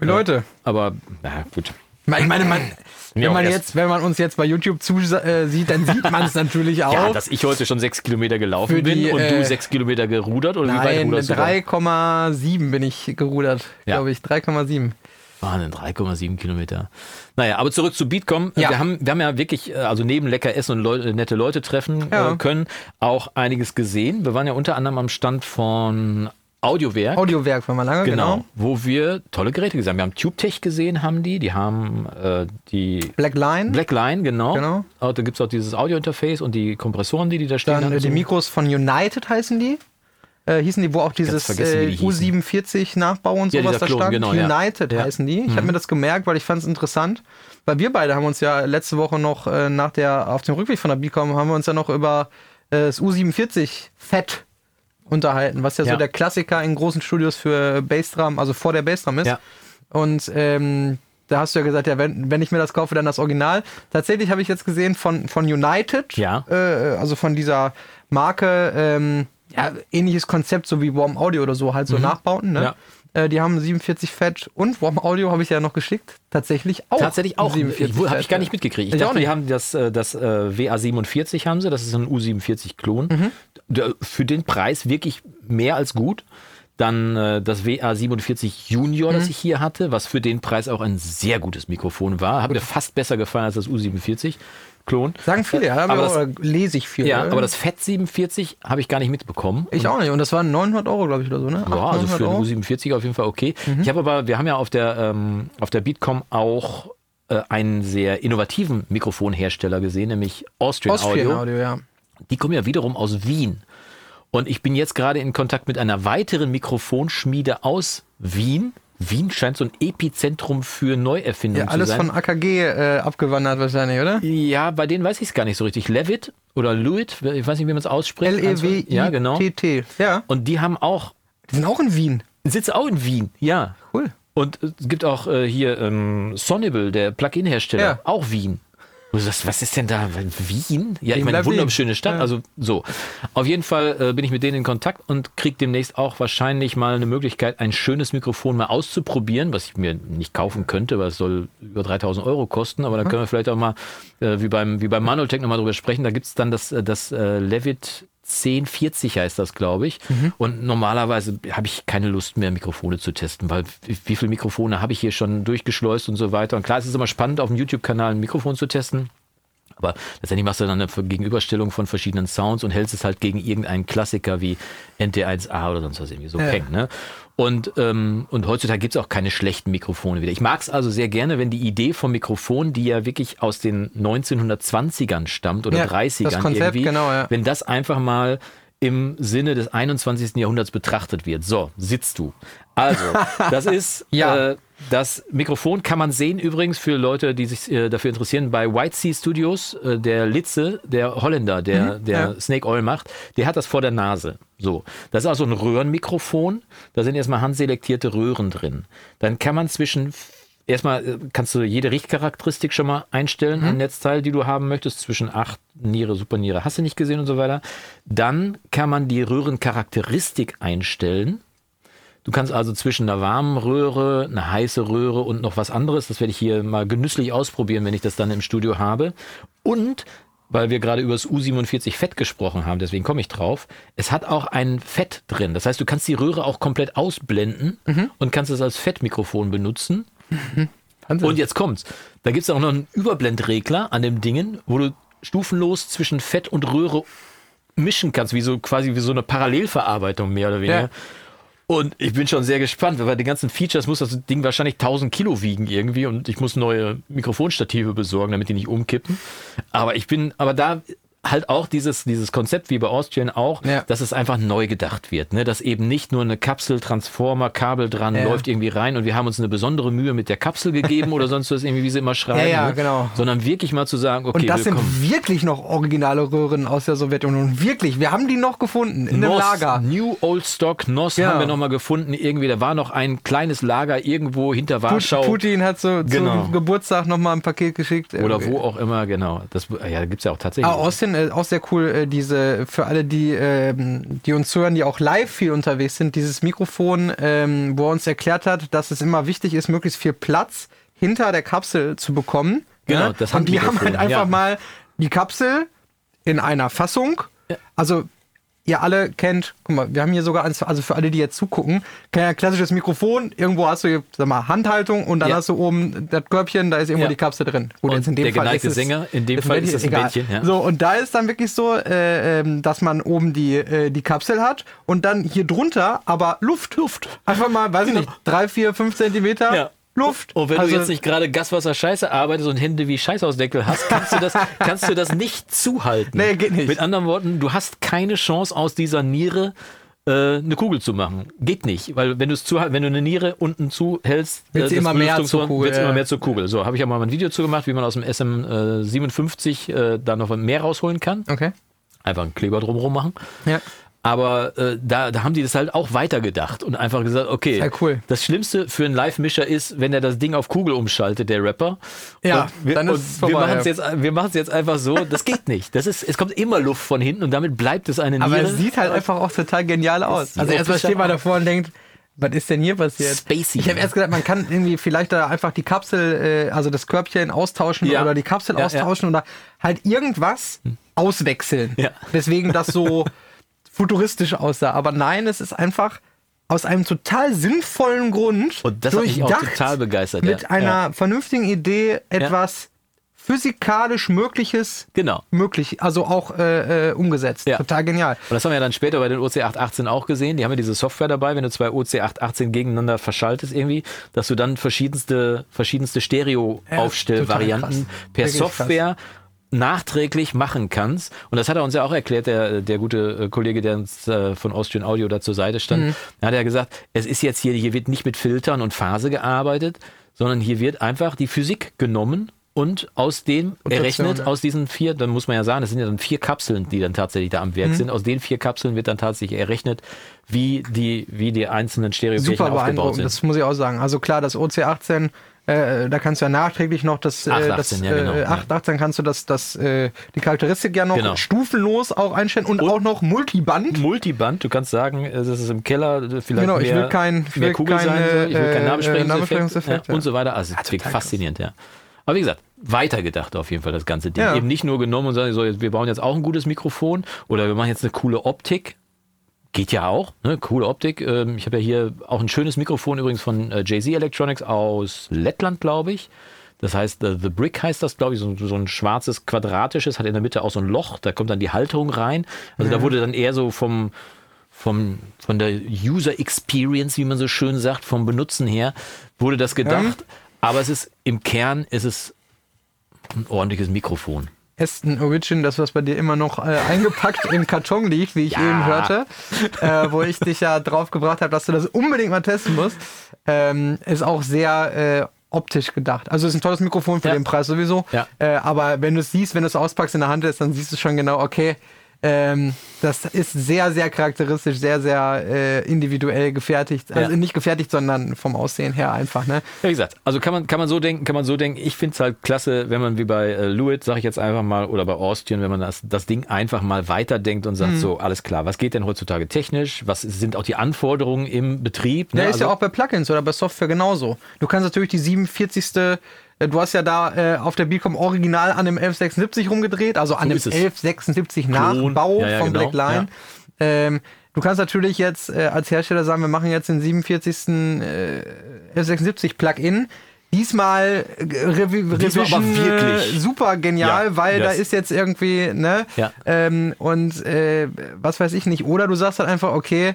Leute, aber na gut. Ich meine, man, wenn, man jetzt, wenn man uns jetzt bei YouTube zusieht, äh, sieht, dann sieht man es natürlich auch. Ja, dass ich heute schon sechs Kilometer gelaufen die, bin und äh, du sechs Kilometer gerudert oder wie weit Nein, ruderst du da? 3,7 bin ich gerudert, Ja. glaube ich. 3,7. Wahnsinn, 3,7 Kilometer. Naja, aber zurück zu Beatcom. Ja. Wir, haben, wir haben ja wirklich, äh, also neben lecker essen und Leute, nette Leute treffen Ja. äh, können, auch einiges gesehen. Wir waren ja unter anderem am Stand von Audiowerk. Audiowerk war mal lange, Genau, genau. wo wir tolle Geräte gesehen haben. Wir haben TubeTech gesehen, haben die. Die haben äh, die Black Line. Black Line, genau. Genau. Da gibt es auch dieses Audio-Interface und die Kompressoren, die die da stehen Dann haben. die Mikros von United heißen die. Äh, hießen die, wo auch dieses äh, die hießen. U47 Nachbau und Ja, sowas dieser da Klon, stand. genau, ja. United Ja. Mhm. heißen die. Ich habe mir das gemerkt, weil ich fand es interessant. Weil wir beide haben uns ja letzte Woche noch äh, nach der, auf dem Rückweg von der Bicom, haben wir uns ja noch über äh, das U47 Fett unterhalten, was ja, so Ja. der Klassiker in großen Studios für Bassdrum, also vor der Bassdrum ist. Ja. Und ähm, da hast du ja gesagt, ja, wenn, wenn ich mir das kaufe, dann das Original. Tatsächlich habe ich jetzt gesehen von, von United, Ja. äh, also von dieser Marke, ähm, ja, ähnliches Konzept, so wie Warm Audio oder so, halt so Nachbauten. Ne? Mhm. Ja. Äh, die haben 47 Fett und Warm Audio habe ich ja noch geschickt. Tatsächlich auch. Tatsächlich auch. 47 Habe Fett, ich gar nicht mitgekriegt. Ich, Ich dachte, die haben das, äh, das äh, WA47 haben sie, das ist ein U47-Klon. Mhm. Für den Preis wirklich mehr als gut. Dann äh, das WA47 Junior, Mhm. das ich hier hatte, was für den Preis auch ein sehr gutes Mikrofon war. Hat mir fast besser gefallen als das U47 Klon. Sagen viele, ja, aber das- oder lese ich viel. Ja, ne? aber das Fett 47 habe ich gar nicht mitbekommen. ich auch nicht. Und das waren 900 Euro, glaube ich, oder so, ne? Ja, 800, also für 900 den U47 auf jeden Fall okay. Ich habe aber, wir haben ja auf der, ähm, auf der Beatcom auch äh, einen sehr innovativen Mikrofonhersteller gesehen, nämlich Austrian, Austrian Audio. Audio, ja. Die kommen ja wiederum aus Wien. Und ich bin jetzt gerade in Kontakt mit einer weiteren Mikrofonschmiede aus Wien. Wien scheint so ein Epizentrum für Neuerfindungen Ja, alles zu sein. von AKG äh, abgewandert wahrscheinlich, oder? ja, bei denen weiß ich es gar nicht so richtig. Levitt oder Lewitt, ich weiß nicht, wie man es ausspricht. E L-E-W-I-T-T. Ja, genau. Ja, Und die haben auch, die sind auch in Wien. sitzen auch in Wien, ja. Cool. Und es gibt auch äh, hier ähm, Sonnable, der Plugin-Hersteller, Ja. auch Wien. Du sagst, was ist denn da? Wien? Ja, ich meine, wunderschöne Stadt. Ja. Also so. Auf jeden Fall äh, bin ich mit denen in Kontakt und kriege demnächst auch wahrscheinlich mal eine Möglichkeit, ein schönes Mikrofon mal auszuprobieren, was ich mir nicht kaufen könnte, weil es soll über 3000 Euro kosten. Aber da können wir vielleicht auch mal, äh, wie beim, wie beim Manoltech nochmal drüber sprechen. Da gibt es dann das, äh, das äh, Levitt 1040 heißt das, glaube ich. Und normalerweise habe ich keine Lust mehr, Mikrofone zu testen, weil wie, wie viele Mikrofone habe ich hier schon durchgeschleust und so weiter. Und klar, es ist immer spannend, auf dem YouTube-Kanal ein Mikrofon zu testen. Aber letztendlich machst du dann eine Gegenüberstellung von verschiedenen Sounds und hältst es halt gegen irgendeinen Klassiker wie NT1A oder sonst was irgendwie so Ja. Peng, ne? Und, ähm, und heutzutage gibt es auch keine schlechten Mikrofone wieder. Ich mag es also sehr gerne, wenn die Idee vom Mikrofon, die ja wirklich aus den 1920ern stammt oder Ja, 30ern das Konzept, irgendwie, genau, ja. wenn das einfach mal im Sinne des 21. Jahrhunderts betrachtet wird. So, sitzt du. Also, das ist Ja. äh, das Mikrofon kann man sehen übrigens für Leute, die sich äh, dafür interessieren. Bei White Sea Studios, äh, der Litze, der Holländer, der, der Mhm, ja. Snake Oil macht, der hat das vor der Nase. So, das ist also ein Röhrenmikrofon. Da sind erstmal handselektierte Röhren drin. Dann kann man zwischen Erstmal äh, kannst du jede Richtcharakteristik schon mal einstellen, ein Netzteil, die du haben möchtest, zwischen 8 Niere, Superniere, hast du nicht gesehen und so weiter. Dann kann man die Röhrencharakteristik einstellen. Du kannst also zwischen einer warmen Röhre, einer heiße Röhre und noch was anderes, das werde ich hier mal genüsslich ausprobieren, wenn ich das dann im Studio habe. Und weil wir gerade über das U47 Fett gesprochen haben, deswegen komme ich drauf, es hat auch ein Fett drin. Das heißt, du kannst die Röhre auch komplett ausblenden und kannst es als Fettmikrofon benutzen. Wahnsinn. Und jetzt kommt's. Da gibt's auch noch einen Überblendregler an dem Dingen, wo du stufenlos zwischen Fett und Röhre mischen kannst, wie so quasi wie so eine Parallelverarbeitung mehr oder weniger. Ja. Und ich bin schon sehr gespannt, weil bei den ganzen Features muss das Ding wahrscheinlich 1000 Kilo wiegen irgendwie und ich muss neue Mikrofonstative besorgen, damit die nicht umkippen. Aber ich bin, aber da halt auch dieses, dieses Konzept wie bei Austrian auch, Ja. dass es einfach neu gedacht wird, ne? dass eben nicht nur eine Kapsel, Transformer, Kabel dran Ja. läuft irgendwie rein und wir haben uns eine besondere Mühe mit der Kapsel gegeben oder sonst was irgendwie, wie sie immer schreiben. Ja, ja, ne? genau. Sondern wirklich mal zu sagen, okay, Und das sind willkommen. wirklich noch originale Röhren aus der Sowjetunion. Wirklich, wir haben die noch gefunden in dem NOS, Lager. New Old Stock NOS haben wir nochmal gefunden. Irgendwie, da war noch ein kleines Lager irgendwo hinter Warschau. Putin hat so Genau. zum Geburtstag nochmal ein Paket geschickt. Oder wo auch immer, genau. Das, ja, da gibt's ja auch tatsächlich. Ah, Austin, äh, auch sehr cool, äh, diese, für alle, die, ähm, die uns hören, die auch live viel unterwegs sind, dieses Mikrofon, ähm, wo er uns erklärt hat, dass es immer wichtig ist, möglichst viel Platz hinter der Kapsel zu bekommen. Genau, ne? das Und die haben halt einfach ja. mal die Kapsel in einer Fassung, also ihr alle kennt, guck mal, wir haben hier sogar, eins, also für alle, die jetzt zugucken, klassisches Mikrofon, irgendwo hast du, hier, sag mal, Handhaltung und dann Ja. hast du oben das Körbchen, da ist irgendwo Ja. die Kapsel drin. Gut, Und jetzt in dem der Fall geneigte ist Sänger, in dem Fall ist es ein. Mädchen, ja. So, und da ist dann wirklich so, äh, ähm, dass man oben die, äh, die Kapsel hat und dann hier drunter aber Luft. Luft. Einfach mal, weiß ich nicht, drei, vier, fünf Zentimeter Ja. Luft. Und wenn Also- du jetzt nicht gerade Gaswasser Scheiße arbeitest und Hände wie Scheißausdeckel hast, kannst du das, kannst du das nicht zuhalten. Nee, geht nicht. Mit anderen Worten, du hast keine Chance aus dieser Niere äh, eine Kugel zu machen. Geht nicht, weil wenn du es zu, wenn du eine Niere unten zuhältst, Wird sie das immer mehr zur Kugel, wird's immer ja. mehr zur Kugel. So, habe ich ja mal ein Video zu gemacht, wie man aus dem SM57 äh, da noch mehr rausholen kann. Okay. Einfach einen Kleber drumherum machen. Ja. Aber äh, da, da haben die das halt auch weitergedacht und einfach gesagt, okay, Sehr cool. das Schlimmste für einen Live-Mischer ist, wenn er das Ding auf Kugel umschaltet, der Rapper. Ja, und wir, dann ist und es wir vorbei, machen es ja. jetzt, wir machen es jetzt einfach so. Das geht nicht. Das ist, es kommt immer Luft von hinten und damit bleibt es eine Aber Niere. es sieht halt einfach auch total genial aus. Also erstmal steht man davor und denkt, was ist denn hier passiert? Spacey. Ich habe erst gedacht, man kann irgendwie vielleicht da einfach die Kapsel, äh, also das Körbchen austauschen Ja. oder die Kapsel Ja, austauschen oder halt irgendwas auswechseln. Ja. Deswegen das so futuristisch aussah. Aber nein, es ist einfach aus einem total sinnvollen Grund Und das mich auch total begeistert, mit ja. einer Ja. vernünftigen Idee etwas physikalisch Mögliches Genau. möglich, also auch äh, äh, umgesetzt. Ja. Total genial. Und das haben wir ja dann später bei den OC818 auch gesehen. Die haben ja diese Software dabei, wenn du zwei OC818 gegeneinander verschaltest irgendwie, dass du dann verschiedenste, verschiedenste Stereo-Aufstellvarianten krass. per Wirklich Software nachträglich machen kannst. Und das hat er uns ja auch erklärt, der, der gute äh, Kollege, der uns äh, von Austrian Audio da zur Seite stand. Mhm. Da hat er gesagt, es ist jetzt hier, hier wird nicht mit Filtern und Phase gearbeitet, sondern hier wird einfach die Physik genommen und aus dem errechnet, ja. aus diesen vier, dann muss man ja sagen, das sind ja dann vier Kapseln, die dann tatsächlich da am Mhm. Werk sind. Aus den vier Kapseln wird dann tatsächlich errechnet, wie die, wie die einzelnen Stereoflächen Super aufgebaut sind. das muss ich auch sagen. Also klar, das OC18, äh, da kannst du ja nachträglich noch das, äh, 818, das ja, genau, äh, ja. 818 kannst du das, das, äh, die Charakteristik ja noch Genau. stufenlos auch einstellen und, auch noch Multiband. Multiband, du kannst sagen, es ist im Keller äh, vielleicht Genau, ich mehr, will kein- ich mehr will Kugel keine, sein, ich will äh, keinen Namenssprechungseffekt, Namenssprechungseffekt, ja, ja. und so weiter. Also, wirklich krass. faszinierend, ja. Aber wie gesagt, weitergedacht auf jeden Fall das ganze Ding. Ja. Eben nicht nur genommen und sagen, so, wir bauen jetzt auch ein gutes Mikrofon oder wir machen jetzt eine coole Optik. Geht ja auch, ne? coole Optik. Ähm, ich habe ja hier auch ein schönes Mikrofon übrigens von äh, Jay-Z Electronics aus Lettland, glaube ich. Das heißt, äh, The Brick heißt das, glaube ich, so, so ein schwarzes, quadratisches, hat in der Mitte auch so ein Loch, da kommt dann die Halterung rein. Also da wurde dann eher so vom, vom, von der User Experience, wie man so schön sagt, vom Benutzen her, wurde das gedacht. Aber es ist im Kern ist es ein ordentliches Mikrofon. Aston Origin, das was bei dir immer noch äh, eingepackt im Karton liegt, wie ich eben hörte, äh, wo ich dich ja drauf gebracht habe, dass du das unbedingt mal testen musst, ähm, ist auch sehr äh, optisch gedacht. Also es ist ein tolles Mikrofon für Ja. den Preis sowieso. Ja. Äh, aber wenn du es siehst, wenn du es auspackst in der Hand ist, dann siehst du schon genau, okay, ähm, das ist sehr, sehr charakteristisch, sehr, sehr äh, individuell gefertigt. Also Ja. nicht gefertigt, sondern vom Aussehen her einfach, ne? Ja, wie gesagt, also kann man, kann man so denken, kann man so denken. Ich finde es halt klasse, wenn man wie bei äh, Lewitt, sage ich jetzt einfach mal, oder bei Austrian, wenn man das, das Ding einfach mal weiterdenkt und Mhm. sagt, so, alles klar, was geht denn heutzutage technisch? Was sind auch die Anforderungen im Betrieb? Ja, ne? ist ja Also- auch bei Plugins oder bei Software genauso. Du kannst natürlich die 47. äh, Du hast ja da äh, auf der Beacom original an dem 1176 rumgedreht, also an So dem ist es. 1176 Klon. Nachbau Ja, ja, von genau. Black Line. Ähm, du kannst natürlich jetzt äh, als Hersteller sagen, wir machen jetzt den 47. Äh, 1176 Plugin. Diesmal äh, Revi Revision, wirklich. äh, super genial, Ja, weil da das- ist jetzt irgendwie, ne? Ja. Ähm, und äh, was weiß ich nicht. Oder du sagst halt einfach, okay,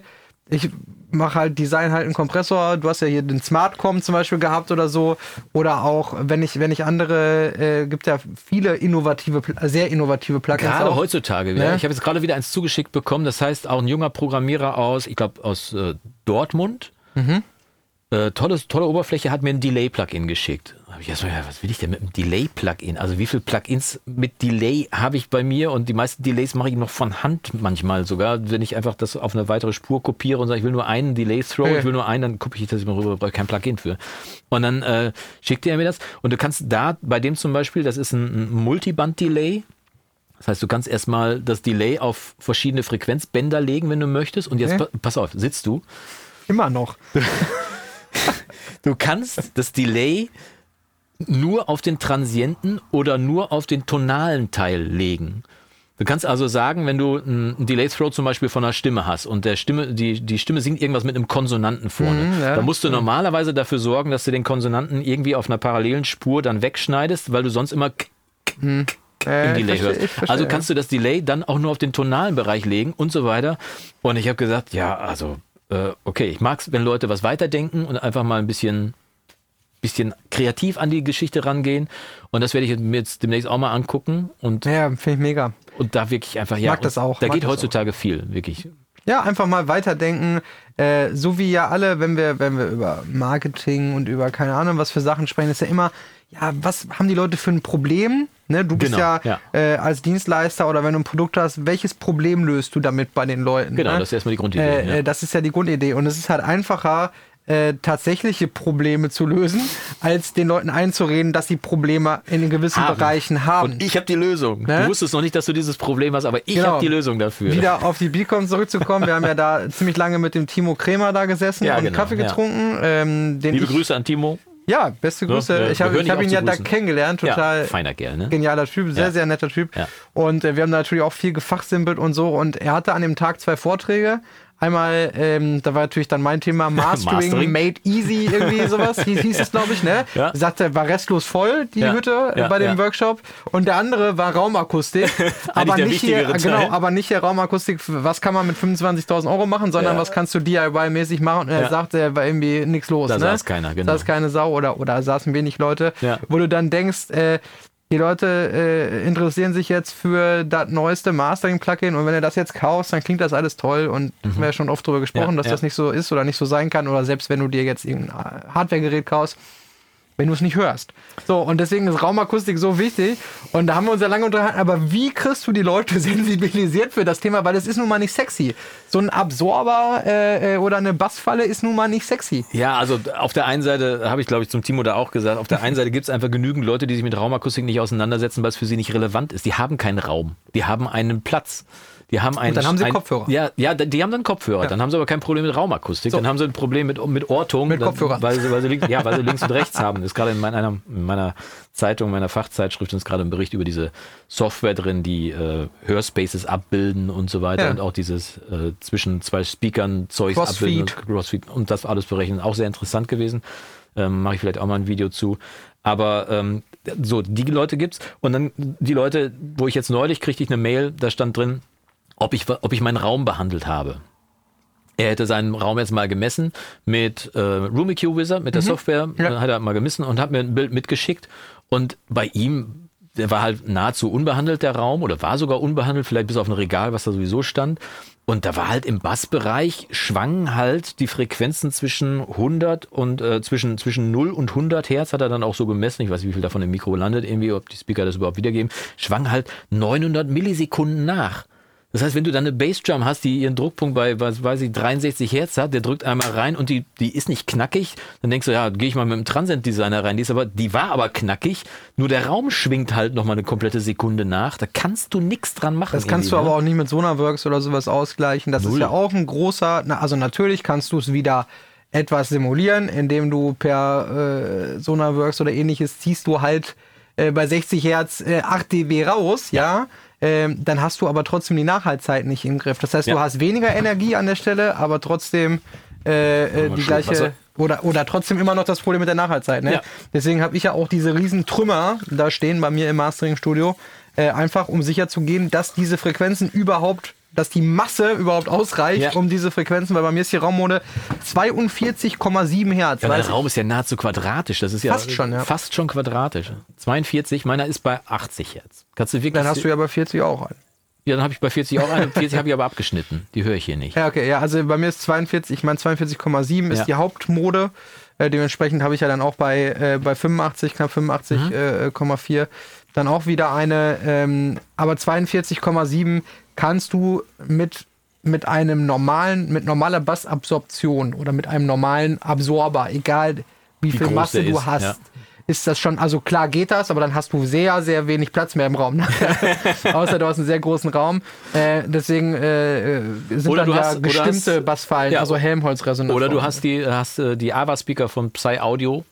ich mache halt Design halt einen Kompressor. Du hast ja hier den Smartcom zum Beispiel gehabt oder so. Oder auch, wenn ich, wenn ich andere, äh, gibt ja viele innovative, Pl- sehr innovative Plugins. Gerade auch. heutzutage wieder. Ne? Ich habe jetzt gerade wieder eins zugeschickt bekommen. Das heißt, auch ein junger Programmierer aus, ich glaube, aus äh, Dortmund. Mhm. Äh, tolles, tolle Oberfläche hat mir ein Delay-Plugin geschickt. Hab ich erstmal, gedacht, was will ich denn mit einem Delay-Plugin? Also wie viele Plugins mit Delay habe ich bei mir? Und die meisten Delays mache ich noch von Hand manchmal sogar. Wenn ich einfach das auf eine weitere Spur kopiere und sage, ich will nur einen Delay-Throw, Ja. ich will nur einen, dann kopiere ich das immer rüber, brauche kein Plugin für. Und dann äh, schickt er mir das. Und du kannst da, bei dem zum Beispiel, das ist ein, ein Multiband-Delay, das heißt, du kannst erstmal das Delay auf verschiedene Frequenzbänder legen, wenn du möchtest. Und jetzt, Okay. pa pass auf, sitzt du. Immer noch. Du kannst das Delay nur auf den Transienten oder nur auf den tonalen Teil legen. Du kannst also sagen, wenn du ein Delay Throw zum Beispiel von einer Stimme hast und der Stimme, die, die Stimme singt irgendwas mit einem Konsonanten vorne, Mhm, ja. dann musst du normalerweise dafür sorgen, dass du den Konsonanten irgendwie auf einer parallelen Spur dann wegschneidest, weil du sonst immer Äh, im Delay verstehe, hörst. verstehe, also kannst du das Delay dann auch nur auf den tonalen Bereich legen und so weiter. Und ich habe gesagt, ja, also äh, okay, ich mag's, wenn Leute was weiterdenken und einfach mal ein bisschen bisschen kreativ an die Geschichte rangehen. Und das werde ich mir jetzt demnächst auch mal angucken und, Ja, finde ich mega. und da wirklich einfach, ja, Mag das auch, Da geht heutzutage viel, wirklich. Ja, einfach mal weiterdenken. Äh, so wie ja alle, wenn wir, wenn wir über Marketing und über keine Ahnung was für Sachen sprechen, ist ja immer, ja, was haben die Leute für ein Problem? Ne, du bist Genau, ja, ja. Äh, als Dienstleister oder wenn du ein Produkt hast, welches Problem löst du damit bei den Leuten? Genau, ne? das ist erstmal die Grundidee. Äh, ja. äh, Das ist ja die Grundidee. Und es ist halt einfacher, äh, tatsächliche Probleme zu lösen, als den Leuten einzureden, dass sie Probleme in gewissen Haben. Bereichen haben. Und ich habe die Lösung. Ne? Du wusstest noch nicht, dass du dieses Problem hast, aber ich Genau. habe die Lösung dafür. Wieder auf die Beacon zurückzukommen. Wir haben ja da ziemlich lange mit dem Timo Kremer da gesessen Ja, und genau, Kaffee ja. getrunken. Ähm, den Liebe ich, Grüße an Timo. Ja, beste Grüße. wir- ich habe hab ihn ja da kennengelernt. Total ja, feiner Kerl, ne? genialer Typ, sehr, Ja. sehr netter Typ. Ja. Und äh, wir haben da natürlich auch viel gefachsimpelt und so. Und er hatte an dem Tag zwei Vorträge. Einmal, ähm, da war natürlich dann mein Thema Mastering, Mastering. Made Easy, irgendwie sowas, hieß, hieß es, glaube ich, ne? Ja. Sagte, war restlos voll, die Ja. Hütte äh, Ja, bei dem. Workshop. Und der andere war Raumakustik. aber, nicht hier, Teil. genau, aber nicht der Raumakustik, was kann man mit 25.000 Euro machen, sondern was kannst du DIY-mäßig machen. Und er sagte, er war irgendwie nichts los. Da ne? saß keiner, genau. Da saß keine Sau oder, oder saßen wenig Leute, wo du dann denkst, äh, die Leute äh, interessieren sich jetzt für das neueste Mastering-Plugin und wenn du das jetzt kaufst, dann klingt das alles toll und haben wir ja schon oft drüber gesprochen, Mhm. Ja, dass ja. das nicht so ist oder nicht so sein kann oder selbst wenn du dir jetzt irgendein Hardware-Gerät kaufst, wenn du es nicht hörst. So, und deswegen ist Raumakustik so wichtig. Und da haben wir uns ja lange unterhalten, aber wie kriegst du die Leute sensibilisiert für das Thema? Weil es ist nun mal nicht sexy. So ein Absorber äh, äh, oder eine Bassfalle ist nun mal nicht sexy. Ja, also auf der einen Seite habe ich, glaube ich, zum Timo da auch gesagt, auf der einen Seite gibt es einfach genügend Leute, die sich mit Raumakustik nicht auseinandersetzen, weil es für sie nicht relevant ist. Die haben keinen Raum. Die haben einen Platz. Die haben einen, dann haben sie ein, Kopfhörer. Ja, ja, die haben dann Kopfhörer. Dann haben sie aber kein Problem mit Raumakustik. Dann haben sie ein Problem mit, mit Ortung. Mit dann, Kopfhörern. Weil sie, weil, sie links, ja, weil sie links und rechts haben. Das ist gerade in meiner, in meiner Zeitung, meiner Fachzeitschrift ist gerade ein Bericht über diese Software drin, die äh, Hörspaces abbilden und so weiter Ja. und auch dieses äh, zwischen zwei Speakern Zeugs Crossfeed. abbilden. Crossfeed und das alles berechnen. Auch sehr interessant gewesen. Ähm, Mache ich vielleicht auch mal ein Video zu. Aber ähm, so, die Leute gibt's. Und dann die Leute, wo ich jetzt neulich kriegte ich eine Mail, da stand drin, ob ich, ob ich meinen Raum behandelt habe. Er hätte seinen Raum jetzt mal gemessen mit äh, RumiQ Wizard, mit der Software, Ja. hat er mal gemessen und hat mir ein Bild mitgeschickt. Und bei ihm, der war halt nahezu unbehandelt, der Raum, oder war sogar unbehandelt, vielleicht bis auf ein Regal, was da sowieso stand. Und da war halt im Bassbereich, schwangen halt die Frequenzen zwischen 100 und äh, zwischen, zwischen 0 und 100 Hertz, hat er dann auch so gemessen. Ich weiß nicht, wie viel davon im Mikro landet, irgendwie, ob die Speaker das überhaupt wiedergeben. Schwang halt 900 Millisekunden nach. Das heißt, wenn du dann eine Bassdrum hast, die ihren Druckpunkt bei, was weiß ich, 63 Hertz hat, der drückt einmal rein und die, die ist nicht knackig, dann denkst du, ja, gehe ich mal mit dem Transient Designer rein, die ist aber, die war aber knackig, nur der Raum schwingt halt nochmal eine komplette Sekunde nach, da kannst du nichts dran machen. Das kannst du aber ne? auch nicht mit Sonarworks oder sowas ausgleichen. Das ist Null. ja auch ein großer, na, also natürlich kannst du es wieder etwas simulieren, indem du per äh, Sonarworks oder ähnliches ziehst du halt äh, bei 60 Hertz äh, 8 dB raus, ja. Ähm, dann hast du aber trotzdem die Nachhaltzeit nicht im Griff. Das heißt, du Ja. hast weniger Energie an der Stelle, aber trotzdem äh, äh, die gleiche Wasser. oder, oder trotzdem immer noch das Problem mit der Nachhaltzeit. Ne? Ja. Deswegen habe ich ja auch diese riesen Trümmer da stehen bei mir im Mastering-Studio, äh, einfach um sicher zu gehen, dass diese Frequenzen überhaupt, dass die Masse überhaupt ausreicht, Ja. um diese Frequenzen, weil bei mir ist die Raummode 42,7 Hertz. Ja, der Raum ist ja nahezu quadratisch. Das ist ja Fast schon, ja. Fast schon quadratisch. 42, meiner ist bei 80 Hertz. Kannst du wirklich. dann hast du ja bei 40 auch einen. ja, dann habe ich bei 40 auch eine. 40 habe ich aber abgeschnitten. Die höre ich hier nicht. Ja, okay, ja, also bei mir ist 42, ich meine 42,7 ist Ja. die Hauptmode. Äh, dementsprechend habe ich ja dann auch bei, äh, bei 85, knapp 85,4 äh, dann auch wieder eine. Ähm, aber 42,7 kannst du mit, mit einem normalen, mit normaler Bassabsorption oder mit einem normalen Absorber, egal wie, viel groß Masse du ist, hast, ja. ist das schon, also klar geht das, aber dann hast du sehr, sehr wenig Platz mehr im Raum. Außer du hast einen sehr großen Raum. Äh, deswegen äh, äh, sind Oder dann ja hast- bestimmte hast- Bassfallen, Ja. also Helmholtz-Resonanz. Oder du hast die, hast äh, die AVA-Speaker von Psy Audio.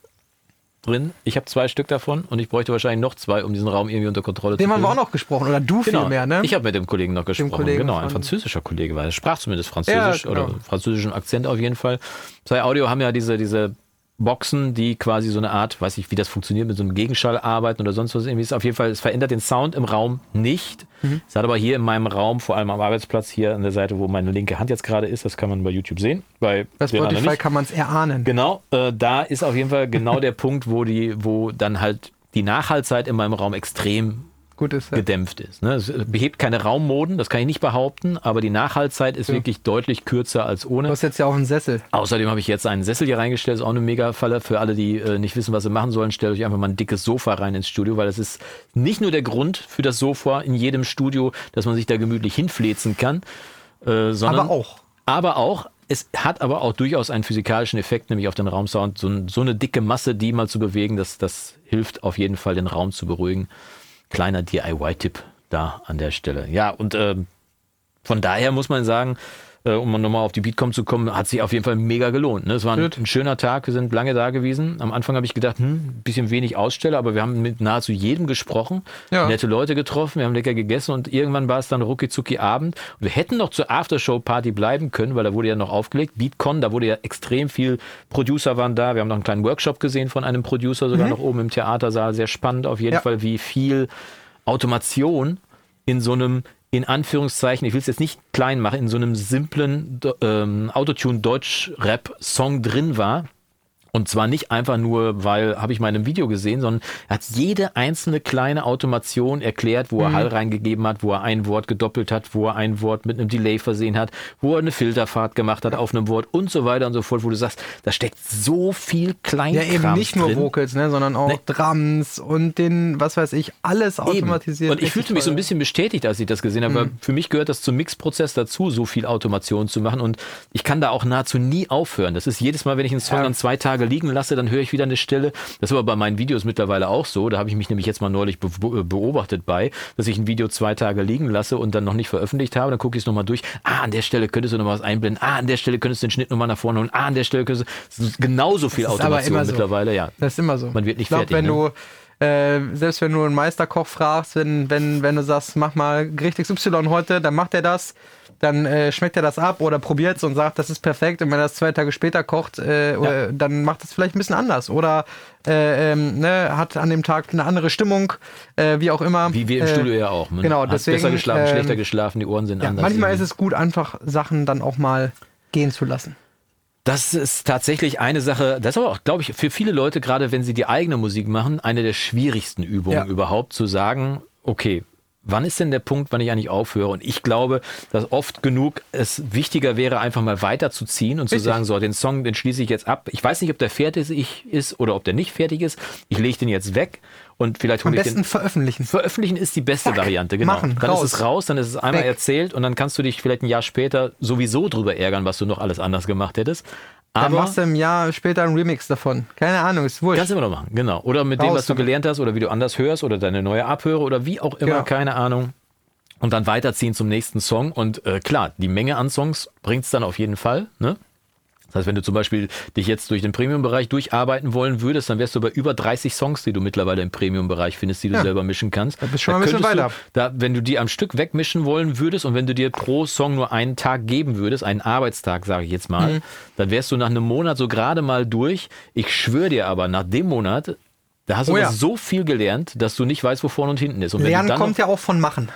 Drin. Ich habe zwei Stück davon und ich bräuchte wahrscheinlich noch zwei, um diesen Raum irgendwie unter Kontrolle Dem zu haben kriegen. wir auch noch gesprochen, oder du Genau. vielmehr, ne? Ich habe mit dem Kollegen noch gesprochen. Kollegen genau, ein französischer Kollege war. Er sprach zumindest Französisch Ja, genau. oder französischen Akzent auf jeden Fall. Zwei Audio haben ja diese, diese Boxen, die quasi so eine Art, weiß ich, wie das funktioniert, mit so einem Gegenschall arbeiten oder sonst was irgendwie ist. Auf jeden Fall, es verändert den Sound im Raum nicht. Mhm. Es hat aber hier in meinem Raum, vor allem am Arbeitsplatz, hier an der Seite, wo meine linke Hand jetzt gerade ist, das kann man bei YouTube sehen. Bei, Bei Spotify kann man es erahnen. Genau, äh, da ist auf jeden Fall genau der Punkt, wo die, wo dann halt die Nachhaltzeit in meinem Raum extrem Gut ist ja. gedämpft ist. Ne? Es behebt keine Raummoden, das kann ich nicht behaupten, aber die Nachhaltzeit ist wirklich deutlich kürzer als Du ohne. hast jetzt ja auch einen Sessel. Außerdem habe ich jetzt einen Sessel hier reingestellt, ist auch eine Mega-Falle für alle, die äh, nicht wissen, was sie machen sollen. Stellt euch einfach mal ein dickes Sofa rein ins Studio, weil das ist nicht nur der Grund für das Sofa in jedem Studio, dass man sich da gemütlich hinflezen kann, äh, sondern Aber auch. aber auch, es hat aber auch durchaus einen physikalischen Effekt, nämlich auf den Raumsound. So, so eine dicke Masse, die mal zu bewegen, das, das hilft auf jeden Fall, den Raum zu beruhigen. Kleiner DIY-Tipp da an der Stelle. Ja, und ähm, von daher muss man sagen, äh, um nochmal auf die Beatcom zu kommen, hat sich auf jeden Fall mega gelohnt. Ne? Es war ein, ein schöner Tag, wir sind lange da gewesen. Am Anfang habe ich gedacht, hm, ein bisschen wenig Aussteller, aber wir haben mit nahezu jedem gesprochen, Ja. nette Leute getroffen, wir haben lecker gegessen und irgendwann war es dann rucki Abend. Und wir hätten noch zur Aftershow-Party bleiben können, weil da wurde ja noch aufgelegt. Beatcon, da wurde ja extrem viel, Producer waren da, wir haben noch einen kleinen Workshop gesehen von einem Producer, sogar noch oben im Theatersaal, sehr spannend auf jeden Ja. Fall, wie viel Automation in so einem, in Anführungszeichen, ich will es jetzt nicht klein machen, in so einem simplen ähm, Autotune-Deutsch-Rap-Song drin war. Und zwar nicht einfach nur, weil, habe ich mal in einem Video gesehen, sondern er hat jede einzelne kleine Automation erklärt, wo er Mhm. Hall reingegeben hat, wo er ein Wort gedoppelt hat, wo er ein Wort mit einem Delay versehen hat, wo er eine Filterfahrt gemacht hat auf einem Wort und so weiter und so fort, wo du sagst, da steckt so viel Kleinkram Ja, eben nicht nur drin. Vocals, ne, sondern auch Nee. Drums und den, was weiß ich, alles automatisiert. Eben. Und ich fühlte mich so ein. Mhm. bisschen bestätigt, als ich das gesehen habe. weil Für mich gehört das zum Mixprozess dazu, so viel Automation zu machen. Und ich kann da auch nahezu nie aufhören. Das ist jedes Mal, wenn ich einen Song Ja. dann zwei Tage liegen lasse, dann höre ich wieder eine Stelle. Das ist aber bei meinen Videos mittlerweile auch so. Da habe ich mich nämlich jetzt mal neulich be beobachtet bei, dass ich ein Video zwei Tage liegen lasse und dann noch nicht veröffentlicht habe. Dann gucke ich es nochmal durch. Ah, an der Stelle könntest du noch was einblenden. Ah, an der Stelle könntest du den Schnitt nochmal nach vorne holen. Ah, an der Stelle könntest du. Genauso viel Automation immer so. mittlerweile, ja. Das ist immer so. Man wird nicht ich glaub, fertig, wenn ne? du, äh, selbst wenn du einen Meisterkoch fragst, wenn, wenn, wenn du sagst, mach mal Gericht XY heute, dann macht er das, dann äh, schmeckt er das ab oder probiert es und sagt, das ist perfekt. Und wenn er das zwei Tage später kocht, äh, oder, dann macht es vielleicht ein bisschen anders. Oder äh, ähm, ne, hat an dem Tag eine andere Stimmung, äh, wie auch immer. Wie wir im äh, Studio ja auch. Man genau, hat deswegen, besser geschlafen, ähm, schlechter geschlafen, die Ohren sind Ja, anders. manchmal irgendwie. ist es gut, einfach Sachen dann auch mal gehen zu lassen. Das ist tatsächlich eine Sache, das ist aber auch, glaube ich, für viele Leute, gerade wenn sie die eigene Musik machen, eine der schwierigsten Übungen Ja. überhaupt zu sagen, okay, wann ist denn der Punkt, wann ich eigentlich aufhöre? Und ich glaube, dass oft genug es wichtiger wäre, einfach mal weiterzuziehen und zu Richtig. sagen, so, den Song, den schließe ich jetzt ab. Ich weiß nicht, ob der fertig ist oder ob der nicht fertig ist. Ich lege den jetzt weg und vielleicht Am hole ich besten den. veröffentlichen. Veröffentlichen ist die beste Zack, Variante, genau. machen, dann raus. ist es raus, dann ist es einmal Weg. erzählt und dann kannst du dich vielleicht ein Jahr später sowieso drüber ärgern, was du noch alles anders gemacht hättest. Dann Aber machst du im Jahr später einen Remix davon. Keine Ahnung, ist wurscht. kannst du immer noch machen, genau. Oder mit dem, Raus was du gelernt hast oder wie du anders hörst oder deine neue Abhöre oder wie auch immer, Genau. keine Ahnung. Und dann weiterziehen zum nächsten Song. Und äh, klar, die Menge an Songs bringt's dann auf jeden Fall. Ne? Das heißt, wenn du zum Beispiel dich jetzt durch den Premium-Bereich durcharbeiten wollen würdest, dann wärst du bei über 30 Songs, die du mittlerweile im Premium-Bereich findest, die du Ja. selber mischen kannst. Da bist schon mal ein bisschen weiter. Du, da, wenn du die am Stück wegmischen wollen würdest und wenn du dir pro Song nur einen Tag geben würdest, einen Arbeitstag, sage ich jetzt mal, Mhm. dann wärst du nach einem Monat so gerade mal durch. Ich schwöre dir aber, nach dem Monat, da hast du Oh ja. so viel gelernt, dass du nicht weißt, wo vorne und hinten ist. Und wenn Lernen du dann kommt ja auch von Machen.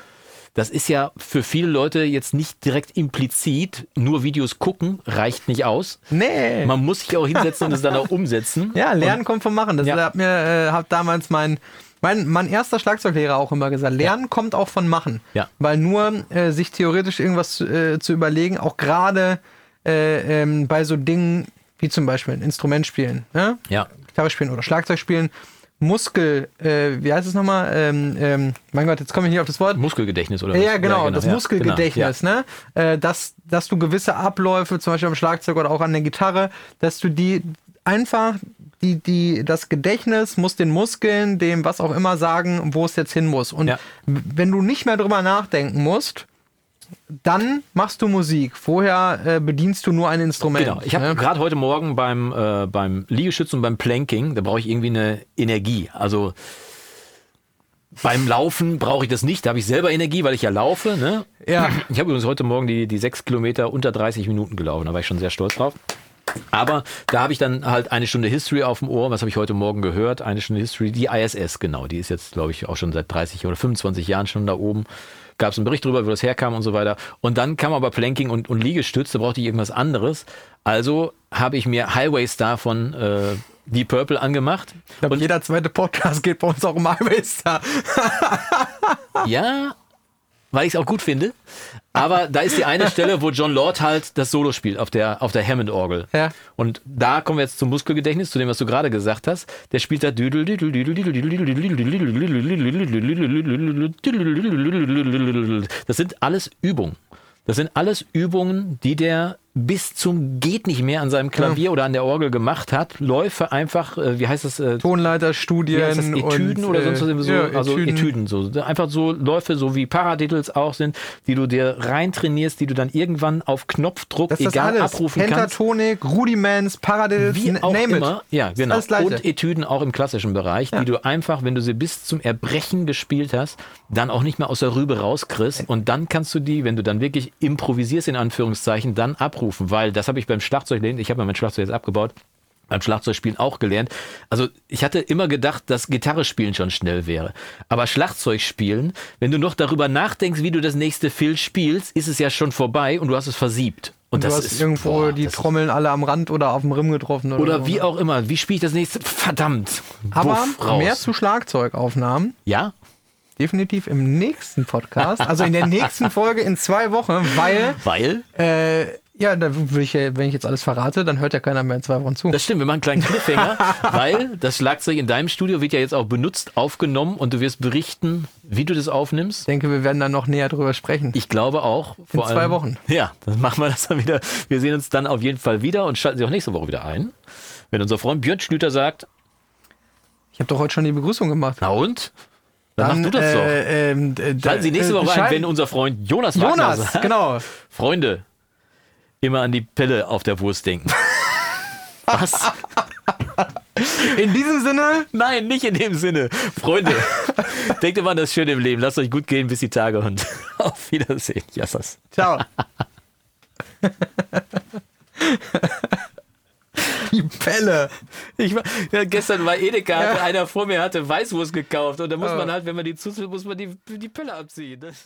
Das ist ja für viele Leute jetzt nicht direkt implizit, nur Videos gucken reicht nicht aus. Nee. Man muss sich auch hinsetzen und es dann auch umsetzen. ja, Lernen kommt vom Machen. Das Ja. hat mir äh, hat damals mein, mein, mein erster Schlagzeuglehrer auch immer gesagt. Lernen kommt auch von Machen. Ja. Weil nur äh, sich theoretisch irgendwas äh, zu überlegen, auch gerade äh, ähm, bei so Dingen wie zum Beispiel ein Instrument spielen, ne? Ja. Gitarre spielen oder Schlagzeug spielen, Muskel, äh, wie heißt es nochmal? Ähm, ähm, mein Gott, jetzt komme ich nicht auf das Wort. Muskelgedächtnis oder Ja, was? ja, genau, das ja, Muskelgedächtnis, genau, ne? Äh, dass, dass du gewisse Abläufe, zum Beispiel am Schlagzeug oder auch an der Gitarre, dass du die einfach, die, die, das Gedächtnis muss den Muskeln, dem was auch immer sagen, wo es jetzt hin muss. Und Ja. wenn du nicht mehr drüber nachdenken musst, Dann machst du Musik. Vorher äh, bedienst du nur ein Instrument. Genau. Ich habe ne? gerade heute Morgen beim, äh, beim Liegestützen und beim Planking, da brauche ich irgendwie eine Energie. Also beim Laufen brauche ich das nicht. Da habe ich selber Energie, weil ich ja laufe. Ne? Ja. Ich habe übrigens heute Morgen die, die sechs Kilometer unter 30 Minuten gelaufen. Da war ich schon sehr stolz drauf. Aber da habe ich dann halt eine Stunde History auf dem Ohr. Was habe ich heute Morgen gehört? Eine Stunde History, die ISS, genau. Die ist jetzt, glaube ich, auch schon seit 30 oder 25 Jahren schon da oben. Gab es einen Bericht darüber, wo das herkam und so weiter. Und dann kam aber Planking und, und Liegestütz, da brauchte ich irgendwas anderes. Also habe ich mir Highway Star von äh, Deep Purple angemacht. Ich glaub, jeder zweite Podcast geht bei uns auch um Highway Star. Ja, weil ich es auch gut finde. Aber da ist die eine Stelle, wo John Lord halt das Solo spielt auf der, auf der Hammond-Orgel. Ja. Und da kommen wir jetzt zum Muskelgedächtnis, zu dem, was du gerade gesagt hast. Der spielt da. Das sind alles Übungen. Das sind alles Übungen, die der bis zum geht nicht mehr an seinem Klavier oder an der Orgel gemacht hat. Läufe einfach, äh, wie heißt das? Äh, Tonleiterstudien wie heißt das, Etüden und, oder sonst was, so, ja, also Etüden. Etüden. so. Einfach so Läufe, so wie Paradiddles auch sind, die du dir reintrainierst, die du dann irgendwann auf Knopfdruck, Das egal, alles. abrufen kannst. Pentatonik, Rudiments, Paradiddles, Wie auch name immer, it. ja, genau. Und Etüden auch im klassischen Bereich, Ja. die du einfach, wenn du sie bis zum Erbrechen gespielt hast, dann auch nicht mehr aus der Rübe rauskriegst. Und dann kannst du die, wenn du dann wirklich improvisierst, in Anführungszeichen, dann abrufen. Weil das habe ich beim Schlagzeug gelernt. Ich habe ja mein Schlagzeug jetzt abgebaut. Beim Schlagzeugspielen auch gelernt. Also ich hatte immer gedacht, dass Gitarre spielen schon schnell wäre. Aber Schlagzeug spielen, wenn du noch darüber nachdenkst, wie du das nächste Fill spielst, ist es ja schon vorbei und du hast es versiebt. Und du das hast ist irgendwo boah, die Trommeln alle am Rand oder auf dem Rimm getroffen. Oder, oder so, wie ne? auch immer. Wie spiele ich das nächste? Verdammt. Aber raus. mehr zu Schlagzeugaufnahmen. Ja? Definitiv im nächsten Podcast, also in der nächsten Folge in zwei Wochen, weil, Weil? äh, ja, da würde ich, ja- wenn ich jetzt alles verrate, dann hört ja keiner mehr in zwei Wochen zu. Das stimmt, wir machen einen kleinen Cliffhanger, weil das Schlagzeug in deinem Studio wird ja jetzt auch benutzt, aufgenommen und du wirst berichten, wie du das aufnimmst. Ich denke, wir werden dann noch näher drüber sprechen. Ich glaube auch. In vor zwei allem- Wochen. Ja, dann machen wir das dann wieder. Wir sehen uns dann auf jeden Fall wieder und schalten Sie auch nächste Woche wieder ein. Wenn unser Freund Björn Schlüter sagt, Ich habe doch heute schon die Begrüßung gemacht. na und? Dann, mach du das doch. äh, äh, Schalten Sie nächste äh, Woche ein, wenn unser Freund Jonas Wagner Jonas, sagt, genau. Freunde, immer an die Pelle auf der Wurst denken. Was? In diesem Sinne, Nein, nicht in dem Sinne. Freunde, denkt immer an das Schöne im Leben. Lasst euch gut gehen bis die Tage und auf Wiedersehen. Jassas. ciao. die Pelle. Ich war, ja, gestern war Edeka, Ja. einer vor mir hatte Weißwurst gekauft und da muss Oh. man halt, wenn man die zu, muss man die, die Pelle abziehen. Das,